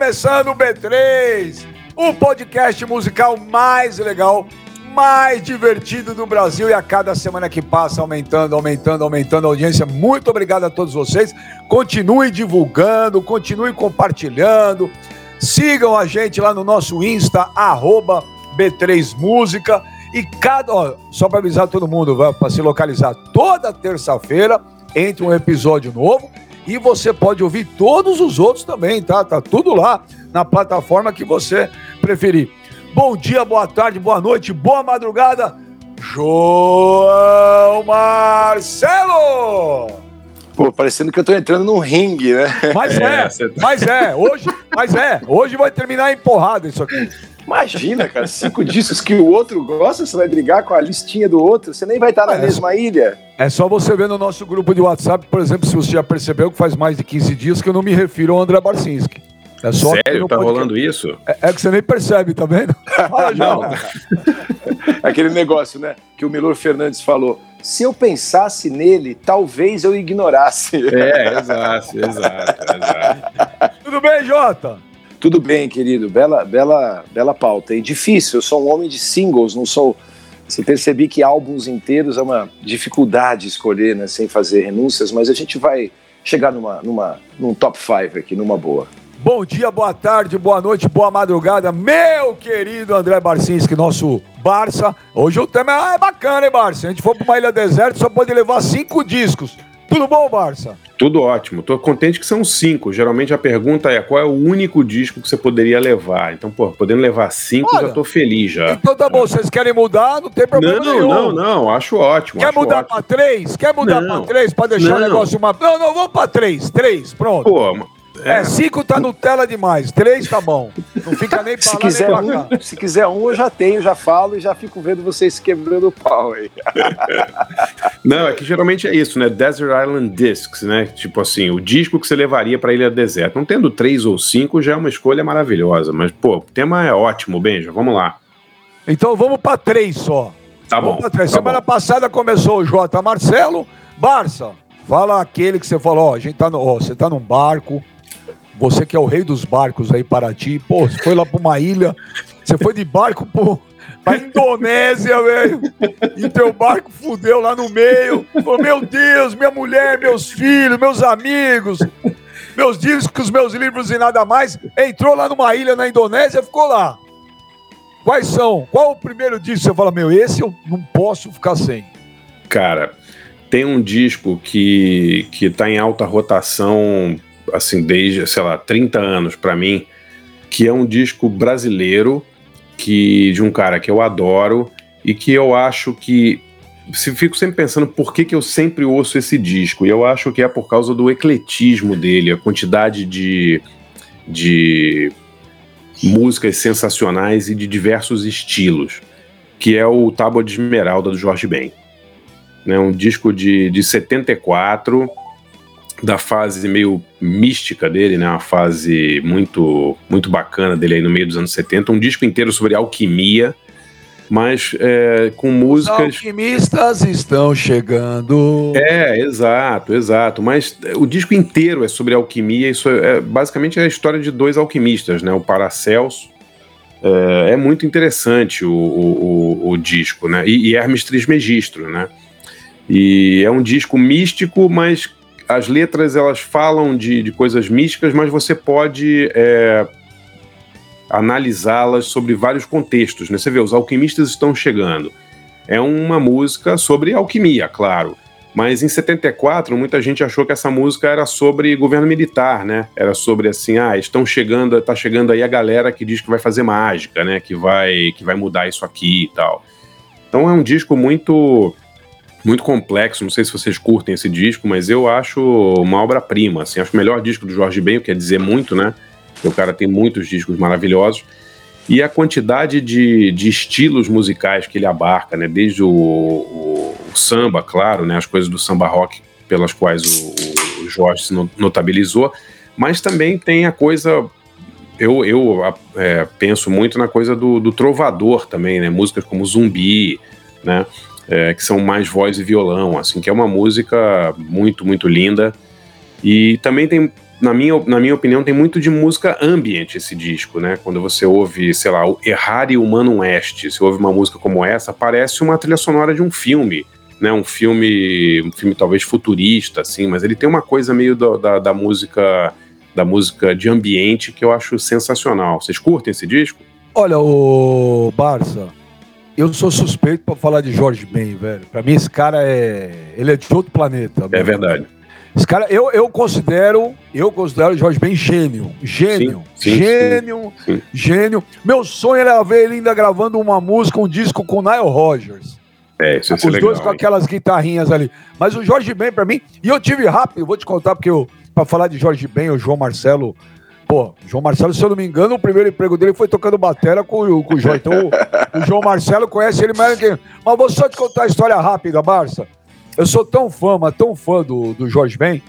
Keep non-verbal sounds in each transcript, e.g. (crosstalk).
começando o B3, o podcast musical mais legal, mais divertido do Brasil e a cada semana que passa aumentando, aumentando, aumentando a audiência. Muito obrigado a todos vocês. Continue divulgando, continue compartilhando. Sigam a gente lá no nosso Insta, arroba B3 Música. E cada. Ó, só para avisar todo mundo, para se localizar, toda terça-feira entre um episódio novo e você pode ouvir todos os outros também, tá? Tá tudo lá na plataforma que você preferir. Bom dia, boa tarde, boa noite, boa madrugada, João Marcelo! Pô, parecendo que eu tô entrando num ringue, né? Mas (laughs) é, é tá- mas é, hoje, mas é, hoje vai terminar empurrado isso aqui. Imagina, cara, cinco discos que o outro gosta, você vai brigar com a listinha do outro, você nem vai estar na é, mesma ilha. É só você ver no nosso grupo de WhatsApp, por exemplo, se você já percebeu que faz mais de 15 dias que eu não me refiro ao André Barcinski. É só Sério? Tá rolando isso? É, é, que você nem percebe, tá vendo? (laughs) Fala, não. (laughs) Aquele negócio, né? Que o Milor Fernandes falou. Se eu pensasse nele, talvez eu ignorasse. É, exato, exato, exato. Tudo bem, Jota? Tudo bem, querido. Bela, bela, bela pauta. E difícil, eu sou um homem de singles, não sou. Você percebi que álbuns inteiros é uma dificuldade escolher, né, sem fazer renúncias, mas a gente vai chegar numa, numa, num top 5 aqui, numa boa. Bom dia, boa tarde, boa noite, boa madrugada, meu querido André Barcinski, nosso Barça. Hoje o tema é bacana, hein, Barça? A gente for para uma ilha deserta, só pode levar cinco discos. Tudo bom, Barça? Tudo ótimo. Tô contente que são cinco. Geralmente a pergunta é qual é o único disco que você poderia levar. Então, pô, podendo levar cinco, Olha, já tô feliz já. Então tá bom, vocês querem mudar, não tem problema não, nenhum. Não, não, acho ótimo. Quer acho mudar ótimo. pra três? Quer mudar não, pra três pra deixar não. o negócio uma. Não, não, vamos pra três. Três, pronto. Pô, é. é, cinco tá Nutella demais, três tá bom. Não fica nem pra se lá, quiser nem pra um, Se quiser um, eu já tenho, já falo e já fico vendo vocês quebrando o pau aí. (laughs) Não, é que geralmente é isso, né? Desert Island Discs, né? Tipo assim, o disco que você levaria pra Ilha Deserta. Não tendo três ou cinco já é uma escolha maravilhosa, mas, pô, o tema é ótimo, Benja, vamos lá. Então vamos pra três só. Tá bom. Tá Semana bom. passada começou o J. Marcelo. Barça, fala aquele que você falou, ó, a gente tá no, ó, você tá num barco, você que é o rei dos barcos aí, Paraty, pô, você foi lá pra uma ilha, você foi de barco pro, pra Indonésia, velho, e teu barco fudeu lá no meio. Falou, meu Deus, minha mulher, meus filhos, meus amigos, meus discos, meus livros e nada mais. Entrou lá numa ilha na Indonésia, ficou lá. Quais são? Qual o primeiro disco? Você fala, meu, esse eu não posso ficar sem. Cara, tem um disco que, que tá em alta rotação assim, desde, sei lá, 30 anos para mim, que é um disco brasileiro que de um cara que eu adoro e que eu acho que se fico sempre pensando por que, que eu sempre ouço esse disco. E eu acho que é por causa do ecletismo dele, a quantidade de, de músicas sensacionais e de diversos estilos, que é o Tábua de Esmeralda do Jorge Ben. É um disco de, de 74 da fase meio mística dele, né? Uma fase muito muito bacana dele aí no meio dos anos 70, um disco inteiro sobre alquimia, mas é, com músicas. Os alquimistas estão chegando. É, exato, exato. Mas o disco inteiro é sobre alquimia. Isso é, é basicamente é a história de dois alquimistas, né? O Paracelso. É, é muito interessante o, o, o, o disco, né? E, e Hermes Trismegistro, né? E é um disco místico, mas as letras elas falam de, de coisas místicas, mas você pode é, analisá-las sobre vários contextos. Né? Você vê, os alquimistas estão chegando. É uma música sobre alquimia, claro. Mas em 74, muita gente achou que essa música era sobre governo militar, né? Era sobre assim, ah, estão chegando, está chegando aí a galera que diz que vai fazer mágica, né? Que vai, que vai mudar isso aqui e tal. Então é um disco muito muito complexo. Não sei se vocês curtem esse disco, mas eu acho uma obra-prima. Assim, acho o melhor disco do Jorge Ben, quer dizer muito, né? O cara tem muitos discos maravilhosos. E a quantidade de, de estilos musicais que ele abarca, né? Desde o, o, o samba, claro, né? As coisas do samba rock pelas quais o, o Jorge se notabilizou, mas também tem a coisa eu, eu é, penso muito na coisa do, do, trovador também, né? Músicas como Zumbi, né? É, que são mais voz e violão, assim, que é uma música muito, muito linda. E também tem na minha, na minha opinião, tem muito de música ambiente esse disco, né? Quando você ouve, sei lá, o Errare Humano Oeste, você ouve uma música como essa, parece uma trilha sonora de um filme, né? Um filme, um filme talvez futurista, assim, mas ele tem uma coisa meio da, da música da música de ambiente que eu acho sensacional. Vocês curtem esse disco? Olha, o Barça, eu sou suspeito para falar de Jorge Ben, velho. Para mim esse cara é, ele é de outro planeta. É verdade. Esse cara, eu, eu considero, eu considero o Jorge Ben gênio, gênio, sim, sim, gênio, sim, gênio. Meu sonho era ver ele ainda gravando uma música, um disco com Nile Rodgers. É, isso Os legal, dois com aquelas guitarrinhas ali. Mas o Jorge Ben para mim, e eu tive rápido, vou te contar porque eu para falar de Jorge Ben, o João Marcelo Pô, João Marcelo, se eu não me engano, o primeiro emprego dele foi tocando batera com, com o João. Então, o, João Marcelo conhece ele mais que. Mas vou só te contar a história rápida, Barça. Eu sou tão fã, mas tão fã do, do Jorge Ben,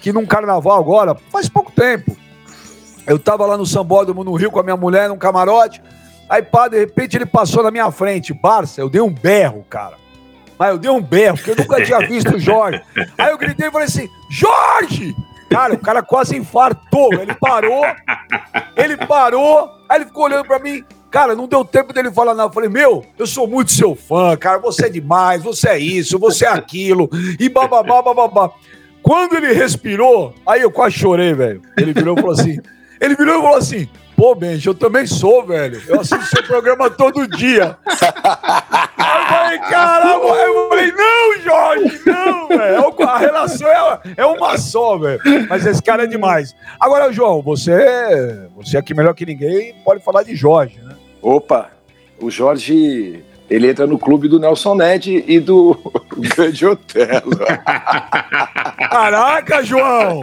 que num carnaval agora, faz pouco tempo, eu tava lá no Sambódromo, no Rio, com a minha mulher, num camarote. Aí, pá, de repente ele passou na minha frente. Barça, eu dei um berro, cara. Mas eu dei um berro, porque eu nunca tinha visto o Jorge. Aí eu gritei e falei assim: Jorge! Cara, o cara quase infartou. Ele parou, ele parou, aí ele ficou olhando pra mim. Cara, não deu tempo dele falar nada. Eu falei, meu, eu sou muito seu fã, cara. Você é demais, você é isso, você é aquilo. E bababá, bababá. Quando ele respirou, aí eu quase chorei, velho. Ele virou e falou assim. Ele virou e falou assim: Pô, Benji, eu também sou, velho. Eu assisto seu programa todo dia. Aí eu falei, caramba, eu falei, não, Jorge, não, velho. É a relação é, é uma só, velho. Mas esse cara é demais. Agora, João, você, você aqui melhor que ninguém pode falar de Jorge, né? Opa, o Jorge ele entra no clube do Nelson Ned e do (laughs) Grande Otelo. Caraca, João!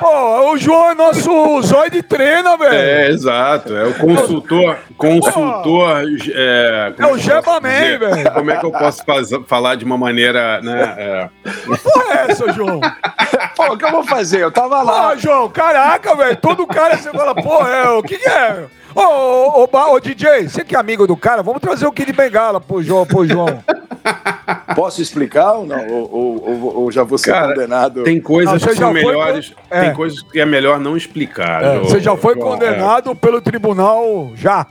Pô, o João é nosso zóio de treino, velho. É, exato. É o consultor. Consultor. É, é o Jebaman, velho. Como é que eu posso fazer, falar de uma maneira, né? É... Que porra é essa, João? Pô, o que eu vou fazer? Eu tava lá. Pô, João, caraca, velho. Todo cara você fala, pô, é, o que, que é? Ô, ô, ô, ô, DJ, você que é amigo do cara, vamos trazer o Kid Bengala pro João. Pro João. (laughs) Posso explicar ou não? Ou, ou, ou já vou ser cara, condenado? Tem coisas não, que são melhores. É. Tem coisas que é melhor não explicar. É, você já foi João, condenado é. pelo tribunal já.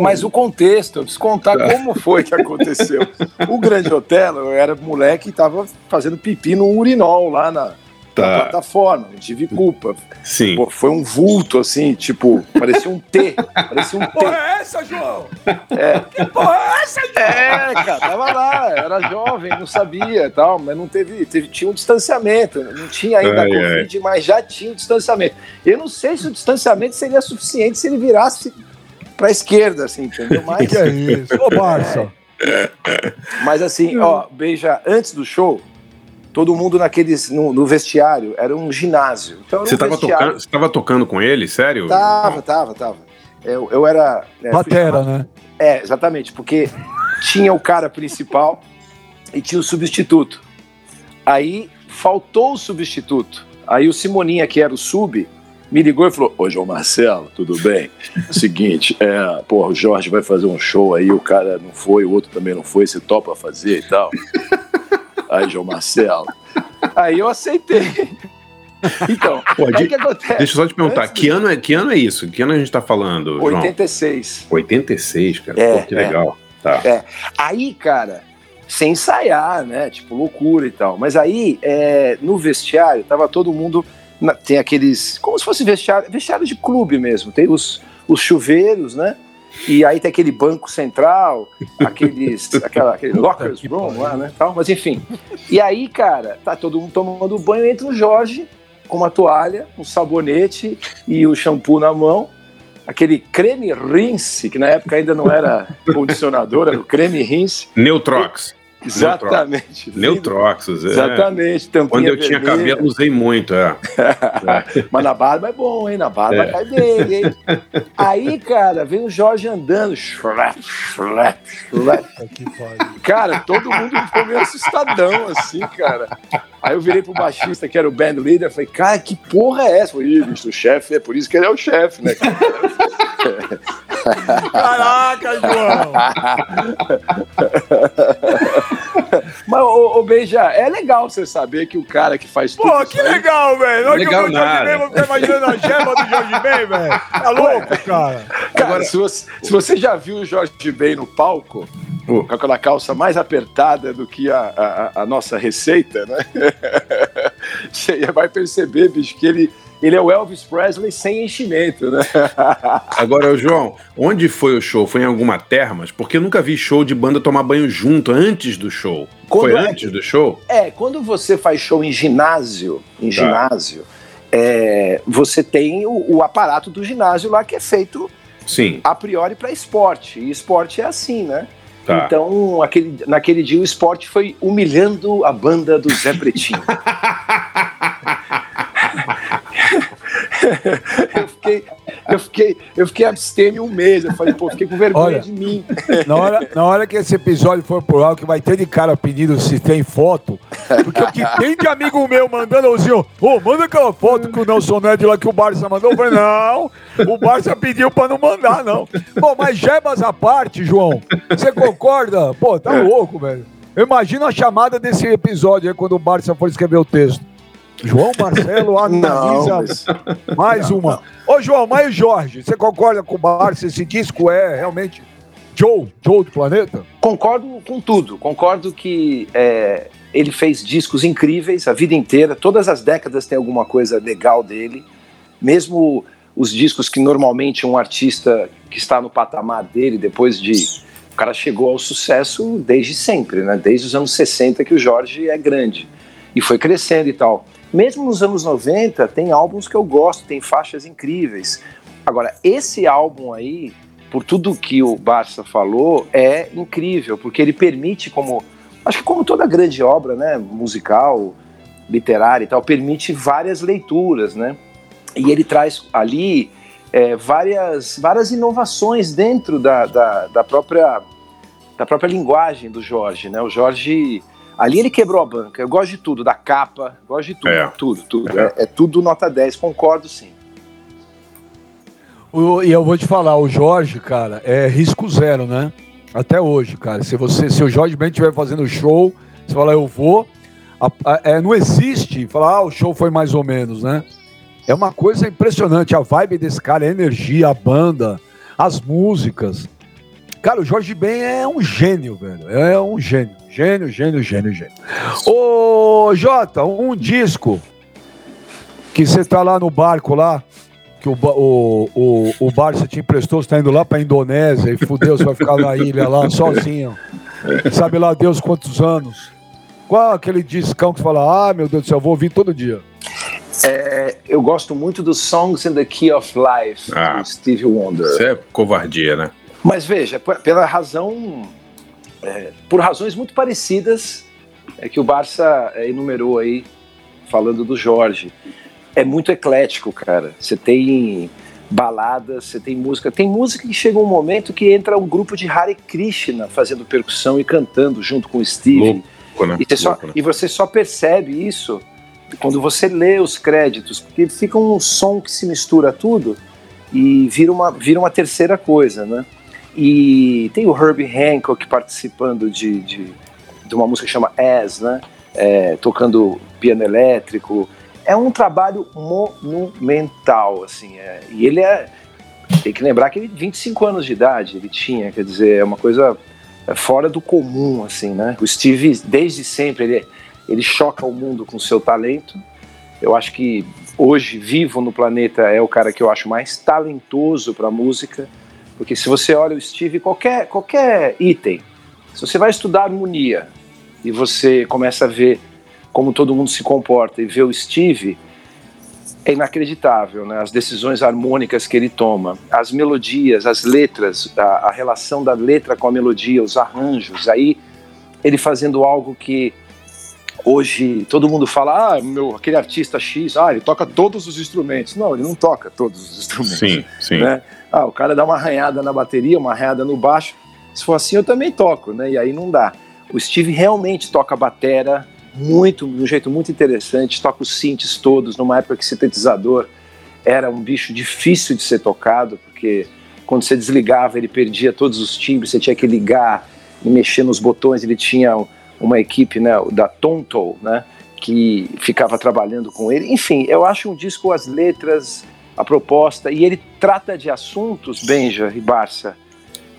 Mas o contexto, eu preciso contar tá. como foi que aconteceu. o Grande Hotel, eu era moleque e tava fazendo pipi no urinol lá na, tá. plataforma, não tive culpa. Sim. Pô, foi um vulto, assim, tipo, parecia um T. parecia um T. Porra é essa, João? É. Que porra é essa, João? É, cara, tava lá, era jovem, não sabia tal, mas não teve, teve tinha um distanciamento. Não tinha ainda ai, Covid, ai. mas já tinha um distanciamento. Eu não sei se o distanciamento seria suficiente se ele virasse pra esquerda, assim, entendeu? Mas. que é isso? Ô, Barça. É. Mas assim, ó, beija, antes do show, todo mundo naqueles no, no vestiário, era um ginásio. Então, era um você estava tocando, você tocando com ele, sério? Tava, tava, tava. Eu, eu era. É, Batera, né? É, exatamente, porque tinha o cara principal e tinha o substituto. Aí faltou o substituto. Aí o Simoninha, que era o sub, me ligou e falou: Ô João Marcelo, tudo bem? (laughs) Seguinte, é, porra, o Jorge vai fazer um show aí, o cara não foi, o outro também não foi, você topa fazer e tal. (laughs) Aí, João Marcelo. Aí eu aceitei. Então, Pô, de, que acontece? Deixa eu só te perguntar, que ano, é, que ano é isso? Que ano a gente tá falando, 86. João? 86, cara. É, Pô, que é. legal. Tá. É. Aí, cara, sem ensaiar, né? Tipo, loucura e tal. Mas aí, é, no vestiário, tava todo mundo. Na, tem aqueles. Como se fosse vestiário, vestiário de clube mesmo. Tem os, os chuveiros, né? E aí tem aquele banco central, aqueles, (laughs) aquela, aquele lockers room lá, né? Tal, mas enfim. E aí, cara, tá todo mundo tomando banho, entra o Jorge com uma toalha, um sabonete e o shampoo na mão. Aquele creme rinse, que na época ainda não era (laughs) condicionador, era o creme rinse. Neutrox. Exatamente. Neutroxos, é. Exatamente. Quando eu tinha cabelo, usei muito, é. é. (laughs) Mas na barba é bom, hein? Na barba é. cai bem, hein? Aí, cara, vem o Jorge andando. Shrap, shrap, shrap. Cara, todo mundo ficou meio assustadão, assim, cara. Aí eu virei pro baixista, que era o band leader, falei, cara, que porra é essa? Falei, bicho, o chefe, é por isso que ele é o chefe, né? (laughs) Caraca, João! (laughs) Mas, ô, ô Beija, é legal você saber que o cara que faz tudo. Pô, que aí... legal, velho. Não legal que o. Jorge Ben, tá imaginando a gema do Jorge Ben, velho. Tá louco, cara. Cara, Agora- se, você, se você já viu o Jorge Ben no palco, com aquela calça mais apertada do que a, a, a nossa receita, né? (laughs) Você vai perceber, bicho, que ele, ele é o Elvis Presley sem enchimento, né? (laughs) Agora, João, onde foi o show? Foi em alguma termas? Porque eu nunca vi show de banda tomar banho junto, antes do show. Quando foi é- antes do show? É, quando você faz show em ginásio, em Tá. ginásio, é, você tem o, o aparato do ginásio lá que é feito Sim, a priori para esporte. E esporte é assim, né? Tá. Então, aquele, naquele dia o esporte foi humilhando a banda do Zé Pretinho. (laughs) (laughs) eu, fiquei, eu, fiquei, eu fiquei abstêmio um mês. Eu falei, pô, fiquei com vergonha Olha. de mim. (laughs) Na hora, na hora que esse episódio for pro ar, que vai ter de cara pedindo se tem foto. Porque o que (laughs) tem de amigo meu mandando assim, ô, manda aquela foto que o Nelson Ned lá que o Barça mandou. Eu falei, não, o Barça pediu pra não mandar, não. Bom, mas Jebas à parte, João, você concorda? Pô, tá louco, velho. Eu imagino a chamada desse episódio aí quando o Barça for escrever o texto. João Marcelo (laughs) analisa mas- mais uma. Ô, João, mas Jorge, você concorda com o Barça? Esse disco é realmente Joe, Joe do planeta? Concordo com tudo. Concordo que é, ele fez discos incríveis a vida inteira. Todas as décadas tem alguma coisa legal dele. Mesmo os discos que normalmente um artista que está no patamar dele, depois de. O cara chegou ao sucesso desde sempre, né? Desde os anos 60 que o Jorge é grande. E foi crescendo e tal. Mesmo nos anos 90, tem álbuns que eu gosto, tem faixas incríveis. Agora, esse álbum aí, por tudo que o Barça falou, é incrível, porque ele permite, como acho que como toda grande obra, né, musical, literária e tal, permite várias leituras, né? E ele traz ali é, várias, várias inovações dentro da, da, da própria da própria linguagem do Jorge, né? O Jorge ali ele quebrou a banca. Eu gosto de tudo, da capa, gosto de tudo, É. tudo, tudo. É, é tudo nota 10, concordo sim. O- e eu vou te falar, o Jorge, cara, é risco zero, né? Até hoje, cara. Se você, se o Jorge Ben estiver fazendo show, você fala, eu vou. a- a- é, não existe falar, ah, o show foi mais ou menos, né? É uma coisa impressionante. A vibe desse cara, a energia, a banda, as músicas. Cara, o Jorge Ben é um gênio, velho. É um gênio. Gênio, gênio, gênio, gênio. Ô, Jota, um disco que você tá lá no barco lá, que o, o, o, o Barça te emprestou, você tá indo lá pra Indonésia e fudeu, você vai ficar na ilha lá sozinho. Sabe lá Deus quantos anos. Qual aquele discão que fala, ah, meu Deus do céu, eu vou ouvir todo dia. É, eu gosto muito dos Songs in the Key of Life, Ah. do Stevie Wonder. Isso é covardia, né? Mas veja, pela razão, é, por razões muito parecidas é, que o Barça é, enumerou aí, falando do Jorge. É muito eclético, cara. Você tem baladas, você tem música. Tem música que chega um momento que entra um grupo de Hare Krishna fazendo percussão e cantando junto com o Steve. Louco, né? E você, só, Louco, né? e você só percebe isso quando você lê os créditos, porque fica um som que se mistura tudo e vira uma, vira uma terceira coisa, né? E tem o Herbie Hancock participando de, de, de uma música que chama As, né? É, tocando piano elétrico. É um trabalho monumental, assim. é. e ele é. Tem que lembrar que ele 25 anos de idade ele tinha, quer dizer, é uma coisa é, fora do comum, assim, né? O Steve, desde sempre, ele, ele choca o mundo com seu talento. Eu acho que hoje, vivo no planeta, é o cara que eu acho mais talentoso para música, porque se você olha o Steve, qualquer, qualquer item, se você vai estudar harmonia e você começa a ver como todo mundo se comporta e vê o Steve, é inacreditável, né? As decisões harmônicas que ele toma, as melodias, as letras, a, a relação da letra com a melodia, os arranjos, aí ele fazendo algo que hoje todo mundo fala, ah, meu, aquele artista X, ah, ele toca todos os instrumentos. Não, ele não toca todos os instrumentos. Sim, sim. Né? Ah, o cara dá uma arranhada na bateria, uma arranhada no baixo. Se for assim, eu também toco, né? E aí não dá. O Steve realmente toca batera muito, de um jeito muito interessante, toca os synths todos, numa época que sintetizador era um bicho difícil de ser tocado, porque quando você desligava ele perdia todos os timbres, você tinha que ligar e mexer nos botões, ele tinha um, uma equipe né, da Tonto, né, que ficava trabalhando com ele. Enfim, eu acho um disco, as letras, a proposta, e ele trata de assuntos, Benja e Barça,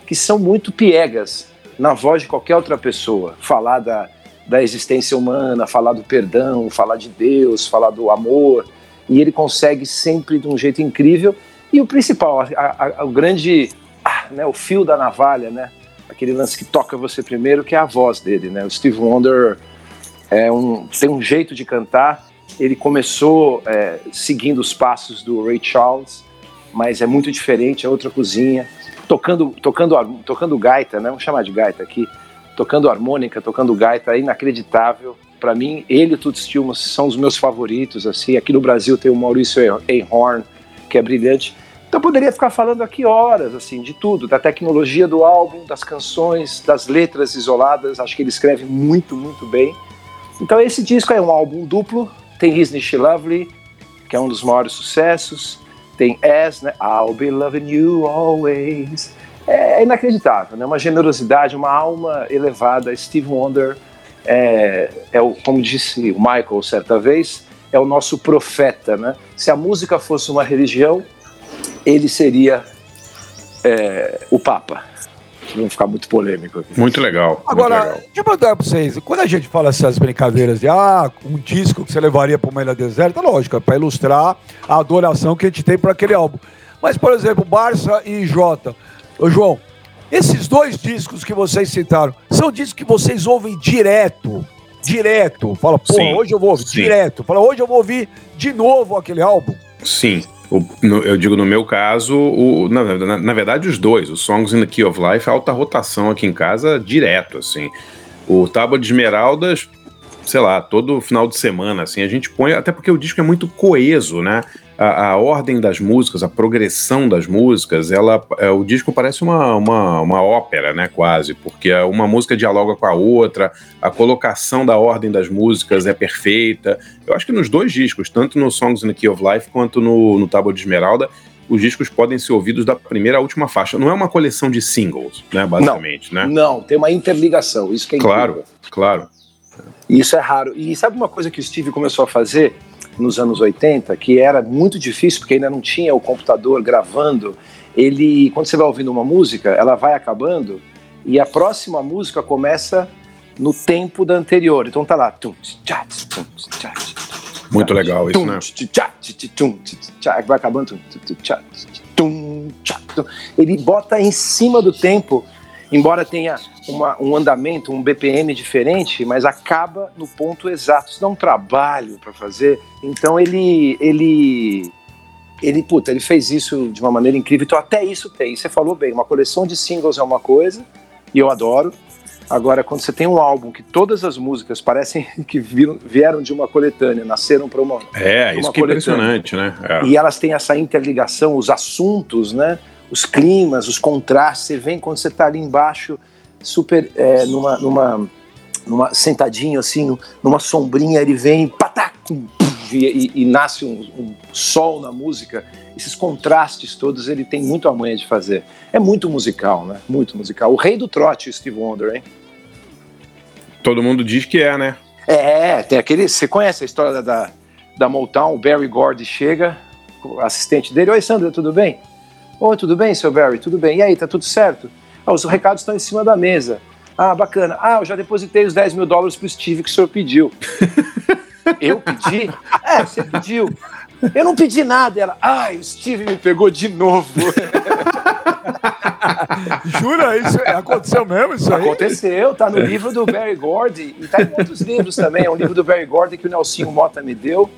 que são muito piegas na voz de qualquer outra pessoa. Falar da, da existência humana, falar do perdão, falar de Deus, falar do amor, e ele consegue sempre de um jeito incrível. E o principal, a, a, o grande, ah, né, o fio da navalha, né? Aquele lance que toca você primeiro, que é a voz dele, né? O Steve Wonder é um, tem um jeito de cantar. Ele começou é, seguindo os passos do Ray Charles, mas é muito diferente, é outra cozinha. Tocando, tocando, tocando gaita, né? Vamos chamar de gaita aqui. Tocando harmônica, tocando gaita, é inacreditável. Para mim, ele e o Toots são os meus favoritos. Assim, aqui no Brasil tem o Maurício Einhorn, que é brilhante. Então poderia ficar falando aqui horas, assim, de tudo, da tecnologia do álbum, das canções, das letras isoladas. Acho que ele escreve muito, muito bem. Então esse disco é um álbum duplo, tem Isn't She Lovely, que é um dos maiores sucessos, tem As, né? I'll Be Loving You Always. É inacreditável, né? Uma generosidade, uma alma elevada. Steve Wonder é, é o, como disse o Michael certa vez, é o nosso profeta, né? Se a música fosse uma religião, ele seria é, o Papa não ficar muito polêmico aqui. Muito legal. Agora, muito legal. deixa eu perguntar pra vocês, quando a gente fala essas brincadeiras de ah, um disco que você levaria para uma ilha deserta, lógico, é para ilustrar a adoração que a gente tem para aquele álbum. Mas, por exemplo, Barça e Jota. Ô, João, esses dois discos que vocês citaram, são discos que vocês ouvem direto, direto. Fala, pô, Sim, hoje eu vou ouvir sim. direto. Fala, hoje eu vou ouvir de novo aquele álbum. Sim. O- no- eu digo no meu caso, o- na, na- na verdade, os dois, o Songs in the Key of Life, alta rotação aqui em casa, direto, assim. O Tábua de Esmeraldas, sei lá, todo final de semana, assim, a gente põe, até porque o disco é muito coeso, né? A, a ordem das músicas, a progressão das músicas, ela, é, o disco parece uma, uma, uma ópera, né, quase, porque uma música dialoga com a outra, a colocação da ordem das músicas é perfeita. Eu acho que nos dois discos, tanto no Songs in the Key of Life quanto no, no Tábua de Esmeralda, os discos podem ser ouvidos da primeira à última faixa. Não é uma coleção de singles, né, basicamente, né? Não, tem uma interligação, isso que é Claro, incrível. claro. Isso é raro. E sabe uma coisa que o Steve começou a fazer nos anos 80, que era muito difícil, porque ainda não tinha o computador gravando. Ele, quando você vai ouvindo uma música, ela vai acabando e a próxima música começa no tempo da anterior. Então tá lá. Muito legal isso, né? vai acabando. Ele bota em cima do tempo, embora tenha uma- um andamento, um BPM diferente, mas acaba no ponto exato. Isso dá um trabalho para fazer. Então ele, ele, ele, puta, ele fez isso de uma maneira incrível. Então até isso tem. Você falou bem. Uma coleção de singles é uma coisa e eu adoro. Agora, quando você tem um álbum que todas as músicas parecem (laughs) que vieram de uma coletânea, nasceram para uma, É, Uma isso que é impressionante, né? É. e elas têm essa interligação, os assuntos, né? Os climas, os contrastes. Você vem quando você está ali embaixo, super é, numa, numa, numa sentadinho assim, numa sombrinha, ele vem patacum, e, e- e nasce um, um sol na música. Esses contrastes todos ele tem muito a manha de fazer. É muito musical, né? Muito musical. O rei do trote, Steve Wonder, hein? Todo mundo diz que é, né? É, tem aquele. Você conhece a história da, da, Motown? O Barry Gordy chega, assistente dele. Oi, Sandra, tudo bem? Oi, tudo bem, seu Barry? Tudo bem. E aí, tá tudo certo? Ah, os recados estão em cima da mesa. Ah, bacana. Ah, eu já depositei os 10 mil dólares pro Steve que o senhor pediu. (laughs) eu pedi? É, você pediu. Eu não pedi nada. Ela, ai, o Steve me pegou de novo. (laughs) Jura? Isso é- aconteceu mesmo isso aí? Aconteceu, tá no livro do Barry Gordy e tá em outros livros também. É um livro do Barry Gordy que o Nelsinho Mota me deu.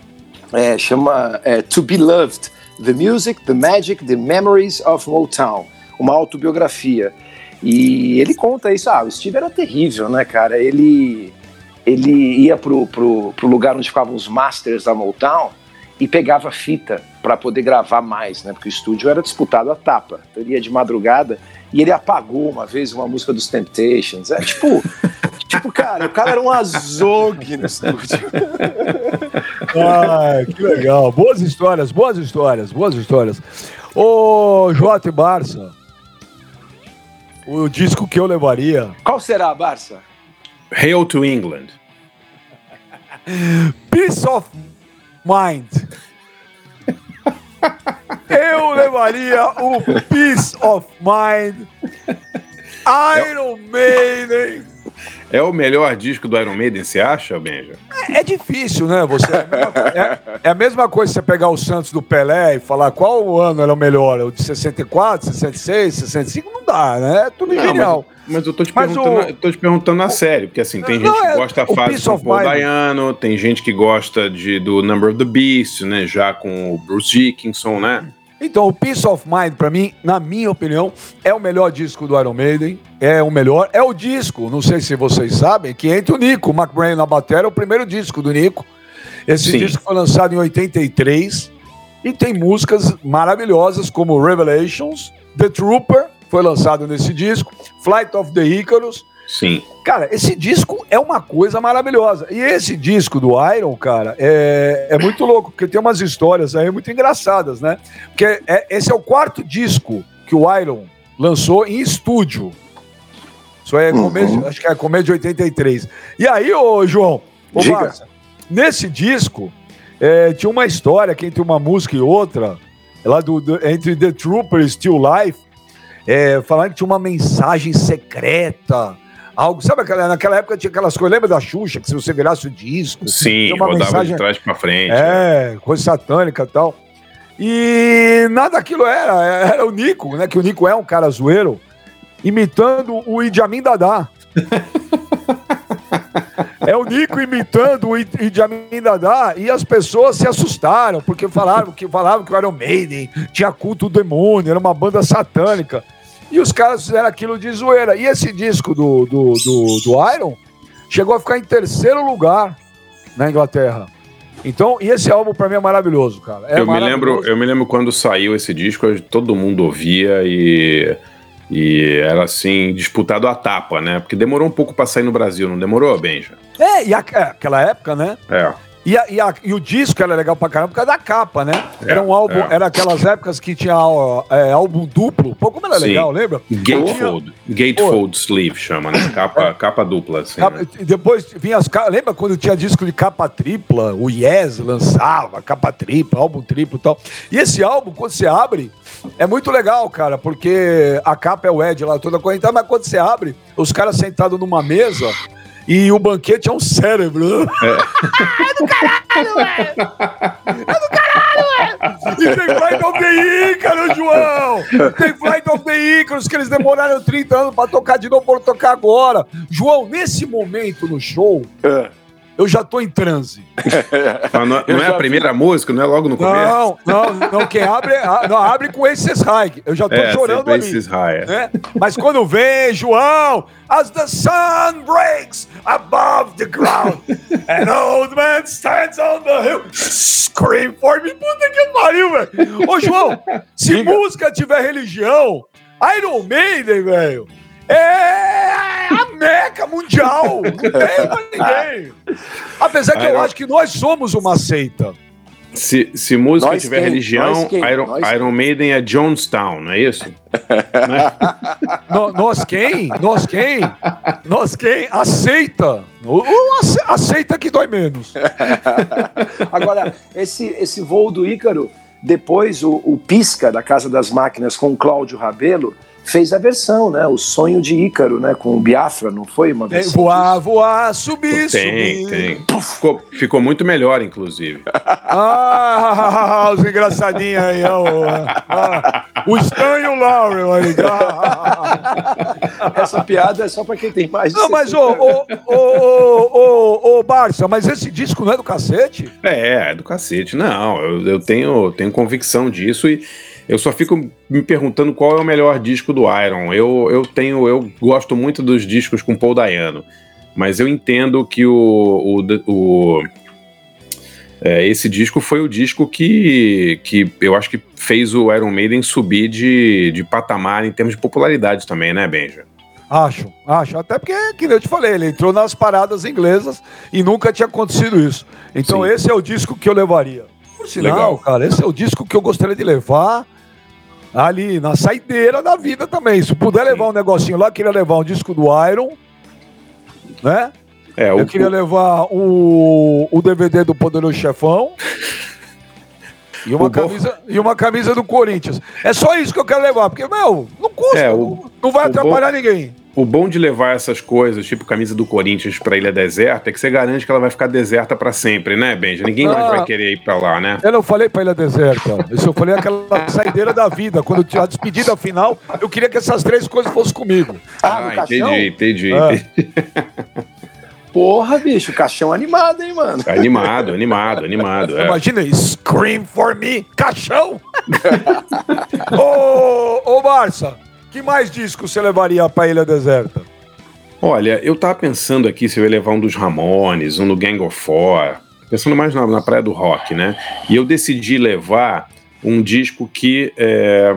É, chama é, To Be Loved: The Music, The Magic, The Memories of Motown. Uma autobiografia. E ele conta isso. Ah, o Steve era terrível, né, cara? Ele, ele ia pro, pro, pro lugar onde ficavam os masters da Motown e pegava fita para poder gravar mais, né? Porque o estúdio era disputado a tapa. Então ele ia de madrugada e ele apagou uma vez uma música dos Temptations. É tipo, (laughs) tipo, cara, o cara era um azogue no estúdio. Ai, (laughs) que legal. Boas histórias, boas histórias, boas histórias. Ô, Jota e Barça, o disco que eu levaria. Qual será, Barça? Hail to England. Peace of Mind. (laughs) Eu levaria o Peace of Mind. (laughs) Iron Maiden. É o melhor disco do Iron Maiden, você acha, Benja? É, é difícil, né? Você, é, a mesma, é, é, a mesma coisa você pegar o Santos do Pelé e falar qual ano era o melhor, o de 64, 66, 65, não dá, né? É tudo genial. Mas, mas, eu tô te, perguntando, o, tô te perguntando a sério, porque assim, tem não, gente que é gosta da fase com o Paul Dayano, tem gente que gosta de, do Number of the Beast, né? Já com o Bruce Dickinson, né? Então, o Peace of Mind, para mim, na minha opinião, é o melhor disco do Iron Maiden. É o melhor. É o disco, não sei se vocês sabem, que entre o Nico, o McBrain na bateria, é o primeiro disco do Nico. Esse Sim. disco foi lançado em 83 e tem músicas maravilhosas como Revelations, The Trooper, foi lançado nesse disco, Flight of the Icarus, Sim. Cara, esse disco é uma coisa maravilhosa. E esse disco do Iron, cara, é, é muito louco, porque tem umas histórias aí muito engraçadas, né? Porque é, esse é o quarto disco que o Iron lançou em estúdio. Isso aí é uhum. começo, acho que é começo de 83. E aí, ô João, ô Márcia, nesse disco é, tinha uma história que entre uma música e outra, lá do, do entre The Trooper e Still Life, é, falando que tinha uma mensagem secreta algo. Sabe aquela, naquela época tinha aquelas coisas, lembra da Xuxa, que se você virasse o disco. Sim, uma rodava mensagem, de trás para frente. É, né? coisa satânica e tal. E nada daquilo era, era o Nico, né? Que o Nico é um cara zoeiro, imitando o Idi Amin Dadá. (laughs) É o Nico imitando o Idi Amin Dadá e as pessoas se assustaram, porque falaram que, falavam que o Iron Maiden tinha culto do demônio, era uma banda satânica. E os caras fizeram aquilo de zoeira. E esse disco do, do, do, do Iron chegou a ficar em terceiro lugar na Inglaterra. Então, e esse álbum para mim é maravilhoso, cara. É eu, maravilhoso. Me lembro, eu me lembro quando saiu esse disco, todo mundo ouvia e, e era assim, disputado a tapa, né? Porque demorou um pouco para sair no Brasil, não demorou, Benja? É, e a, é, aquela época, né? É. E, a, e, a, e, o disco era legal pra caramba por causa da capa, né? É, era um álbum, é. era aquelas épocas que tinha é, álbum duplo. Pô, como era Sim. legal, lembra? Gatefold. Gatefold Sleeve chama, né? Capa, é. capa dupla, assim. Capa, né? Depois vinha as capas. Lembra quando tinha disco de capa tripla? O Yes lançava capa tripla, álbum triplo e tal. E esse álbum, quando você abre, é muito legal, cara, porque a capa é o Ed lá toda correntada, mas quando você abre, os caras sentados numa mesa e o banquete é um cérebro. É, é do caralho, velho! É do caralho, velho! E tem Flight of the Icarus, João! Tem Flight of the Icarus, que eles demoraram 30 anos pra tocar de novo, pra tocar agora. João, nesse momento no show, é eu já tô em transe. (laughs) não, não é a primeira vi... música, não é logo no começo? Não, não, não quem abre, não, abre com Aces High. Eu já tô é, chorando ali. Aces High. É. Né? Mas quando vem, João, as the sun breaks above the ground, (laughs) an old man stands on the hill, scream for me. Puta que pariu, velho. Ô, João, se Diga. música tiver religião, Iron Maiden, velho é a meca mundial. Não tem pra ninguém. Apesar que eu acho que nós somos uma seita. Se, se música nós tiver quem? religião, Iron, Iron Maiden é Jonestown, não é isso? (laughs) no, nós quem? Nós quem? Nós quem? Aceita. Aceita que dói menos. (laughs) Agora, esse, esse voo do Ícaro, depois o, o Pisca da Casa das Máquinas com o Cláudio Rabelo, fez a versão, né? O Sonho de Ícaro, né? Com o Biafra, não foi uma versão? voar, voar, subir, tem, subir. Tem, ficou, ficou muito melhor, inclusive. ah, (laughs) os engraçadinhos aí, ó. Ah, o Stan e o Laurel aí. (laughs) Essa piada é só pra quem tem mais de Não, mas ô, ô, ô, ô, ô, Barça, mas esse disco não é do cacete? É, é do cacete. Não, eu, eu tenho, tenho convicção disso e eu só fico me perguntando qual é o melhor disco do Iron. Eu, eu tenho, eu gosto muito dos discos com Paul Dayano, mas eu entendo que o, o, o é, esse disco foi o disco que, que eu acho que fez o Iron Maiden subir de, de patamar em termos de popularidade também, né, Benja? Acho, acho. Até porque, que eu te falei, ele entrou nas paradas inglesas e nunca tinha acontecido isso. Então Sim. esse é o disco que eu levaria. Por sinal, Legal. cara, esse é o disco que eu gostaria de levar ali na saideira da vida também. Se puder levar um negocinho lá, queria levar um disco do Iron né? É, eu o... queria levar o, o DVD do Poderoso Chefão. E uma, camisa, e uma camisa do Corinthians. É só isso que eu quero levar, porque, meu, não custa, é, o, não vai atrapalhar bom, ninguém. O bom de levar essas coisas, tipo camisa do Corinthians pra ilha deserta, é que você garante que ela vai ficar deserta para sempre, né, Benja? Ninguém ah, vai querer ir pra lá, né? Eu não falei pra ilha deserta. Isso eu falei aquela saideira da vida. Quando a despedida final, eu queria que essas três coisas fossem comigo. Ah, ah entendi, entendi, ah. entendi. (laughs) Porra, bicho, caixão animado, hein, mano? Animado, animado, animado. É. Imagina, scream for me, caixão! (laughs) ô, ô, Barça, que mais disco você levaria pra Ilha Deserta? Olha, eu tava pensando aqui se eu ia levar um dos Ramones, um do Gang of Four, pensando mais na, na praia do rock, né? E eu decidi levar um disco que é,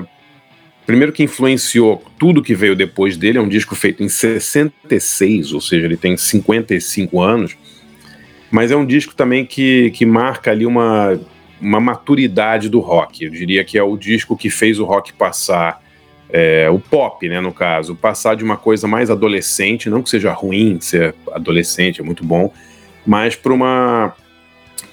Primeiro que influenciou tudo que veio depois dele, é um disco feito em 66, ou seja, ele tem 55 anos, mas é um disco também que, que marca ali uma, uma maturidade do rock. Eu diria que é o disco que fez o rock passar, é, o pop, né, no caso, passar de uma coisa mais adolescente, não que seja ruim ser adolescente, é muito bom, mas para uma,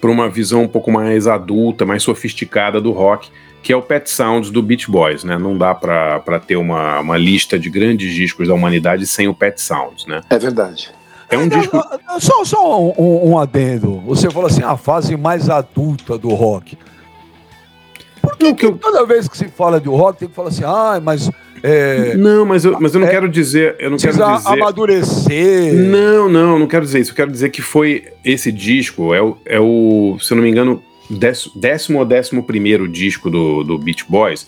uma visão um pouco mais adulta, mais sofisticada do rock que é o Pet Sounds do Beach Boys, né? Não dá para ter uma, uma lista de grandes discos da humanidade sem o Pet Sounds, né? É verdade. É um disco. Só, só um, um, um adendo. Você falou assim, a fase mais adulta do rock. Por que, que eu... toda vez que se fala de rock tem que falar assim, ah, mas. É, não, mas eu, mas eu não é, quero dizer. Eu não quero dizer. amadurecer. Não, não, não quero dizer isso. Eu quero dizer que foi esse disco, é o, é o se eu não me engano, décimo ou décimo primeiro disco do, do Beach Boys,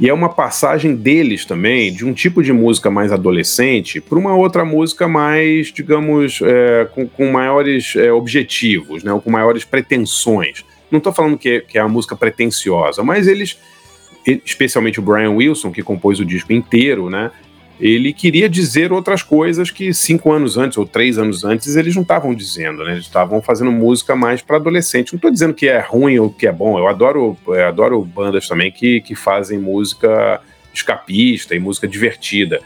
e é uma passagem deles também, de um tipo de música mais adolescente para uma outra música mais, digamos, é, com, com, maiores é, objetivos, né, ou com maiores pretensões. Não estou falando que, que é uma música pretensiosa, mas eles, especialmente o Brian Wilson, que compôs o disco inteiro, né, ele queria dizer outras coisas que cinco anos antes ou três anos antes eles não estavam dizendo, né? Eles estavam fazendo música mais para adolescente. Não estou dizendo que é ruim ou que é bom. Eu adoro, eu adoro bandas também que, que fazem música escapista e música divertida.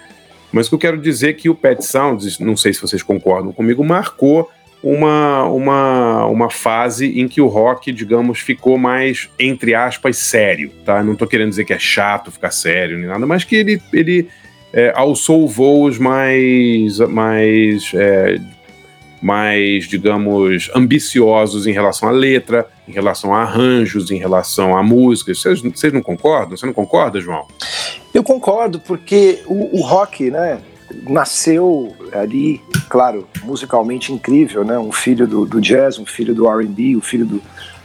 Mas o que eu quero dizer é que o Pet Sounds, não sei se vocês concordam comigo, marcou uma, uma, uma fase em que o rock, digamos, ficou mais, entre aspas, sério, tá? Não estou querendo dizer que é chato ficar sério nem nada, mas que ele, ele é, alçou voos mais, mais, é, mais, digamos, ambiciosos em relação à letra, em relação a arranjos, em relação à música. Vocês não concordam? Você não concorda, João? Eu concordo, porque o, o rock, né, nasceu ali, claro, musicalmente incrível, né? Um filho do, do jazz, um filho do R&B, um filho do,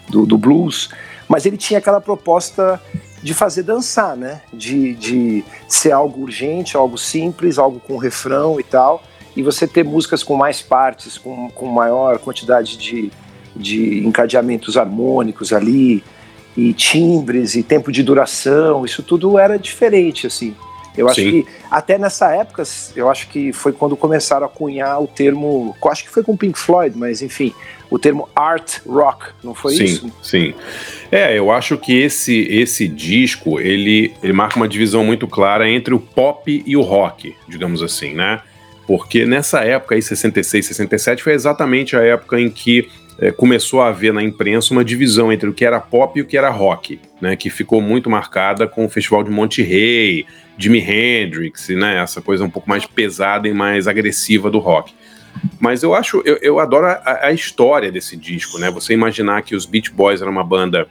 do, do, blues, mas ele tinha aquela proposta de fazer dançar, né? De, de ser algo urgente, algo simples, algo com refrão e tal, e você ter músicas com mais partes, com, com maior quantidade de, de encadeamentos harmônicos ali, e timbres, e tempo de duração, isso tudo era diferente, assim. Eu acho Sim. que até nessa época, eu acho que foi quando começaram a cunhar o termo, acho que foi com Pink Floyd, mas enfim, o termo art rock, não foi sim, isso? Sim, sim. É, eu acho que esse esse disco, ele, ele marca uma divisão muito clara entre o pop e o rock, digamos assim, né? Porque nessa época aí, 66, 67, foi exatamente a época em que é, começou a haver na imprensa uma divisão entre o que era pop e o que era rock, né? Que ficou muito marcada com o Festival de Monte Rey, Jimi Hendrix, né? Essa coisa um pouco mais pesada e mais agressiva do rock. Mas eu acho, eu, eu adoro a, a, história desse disco, né? Você imaginar que os Beach Boys era uma banda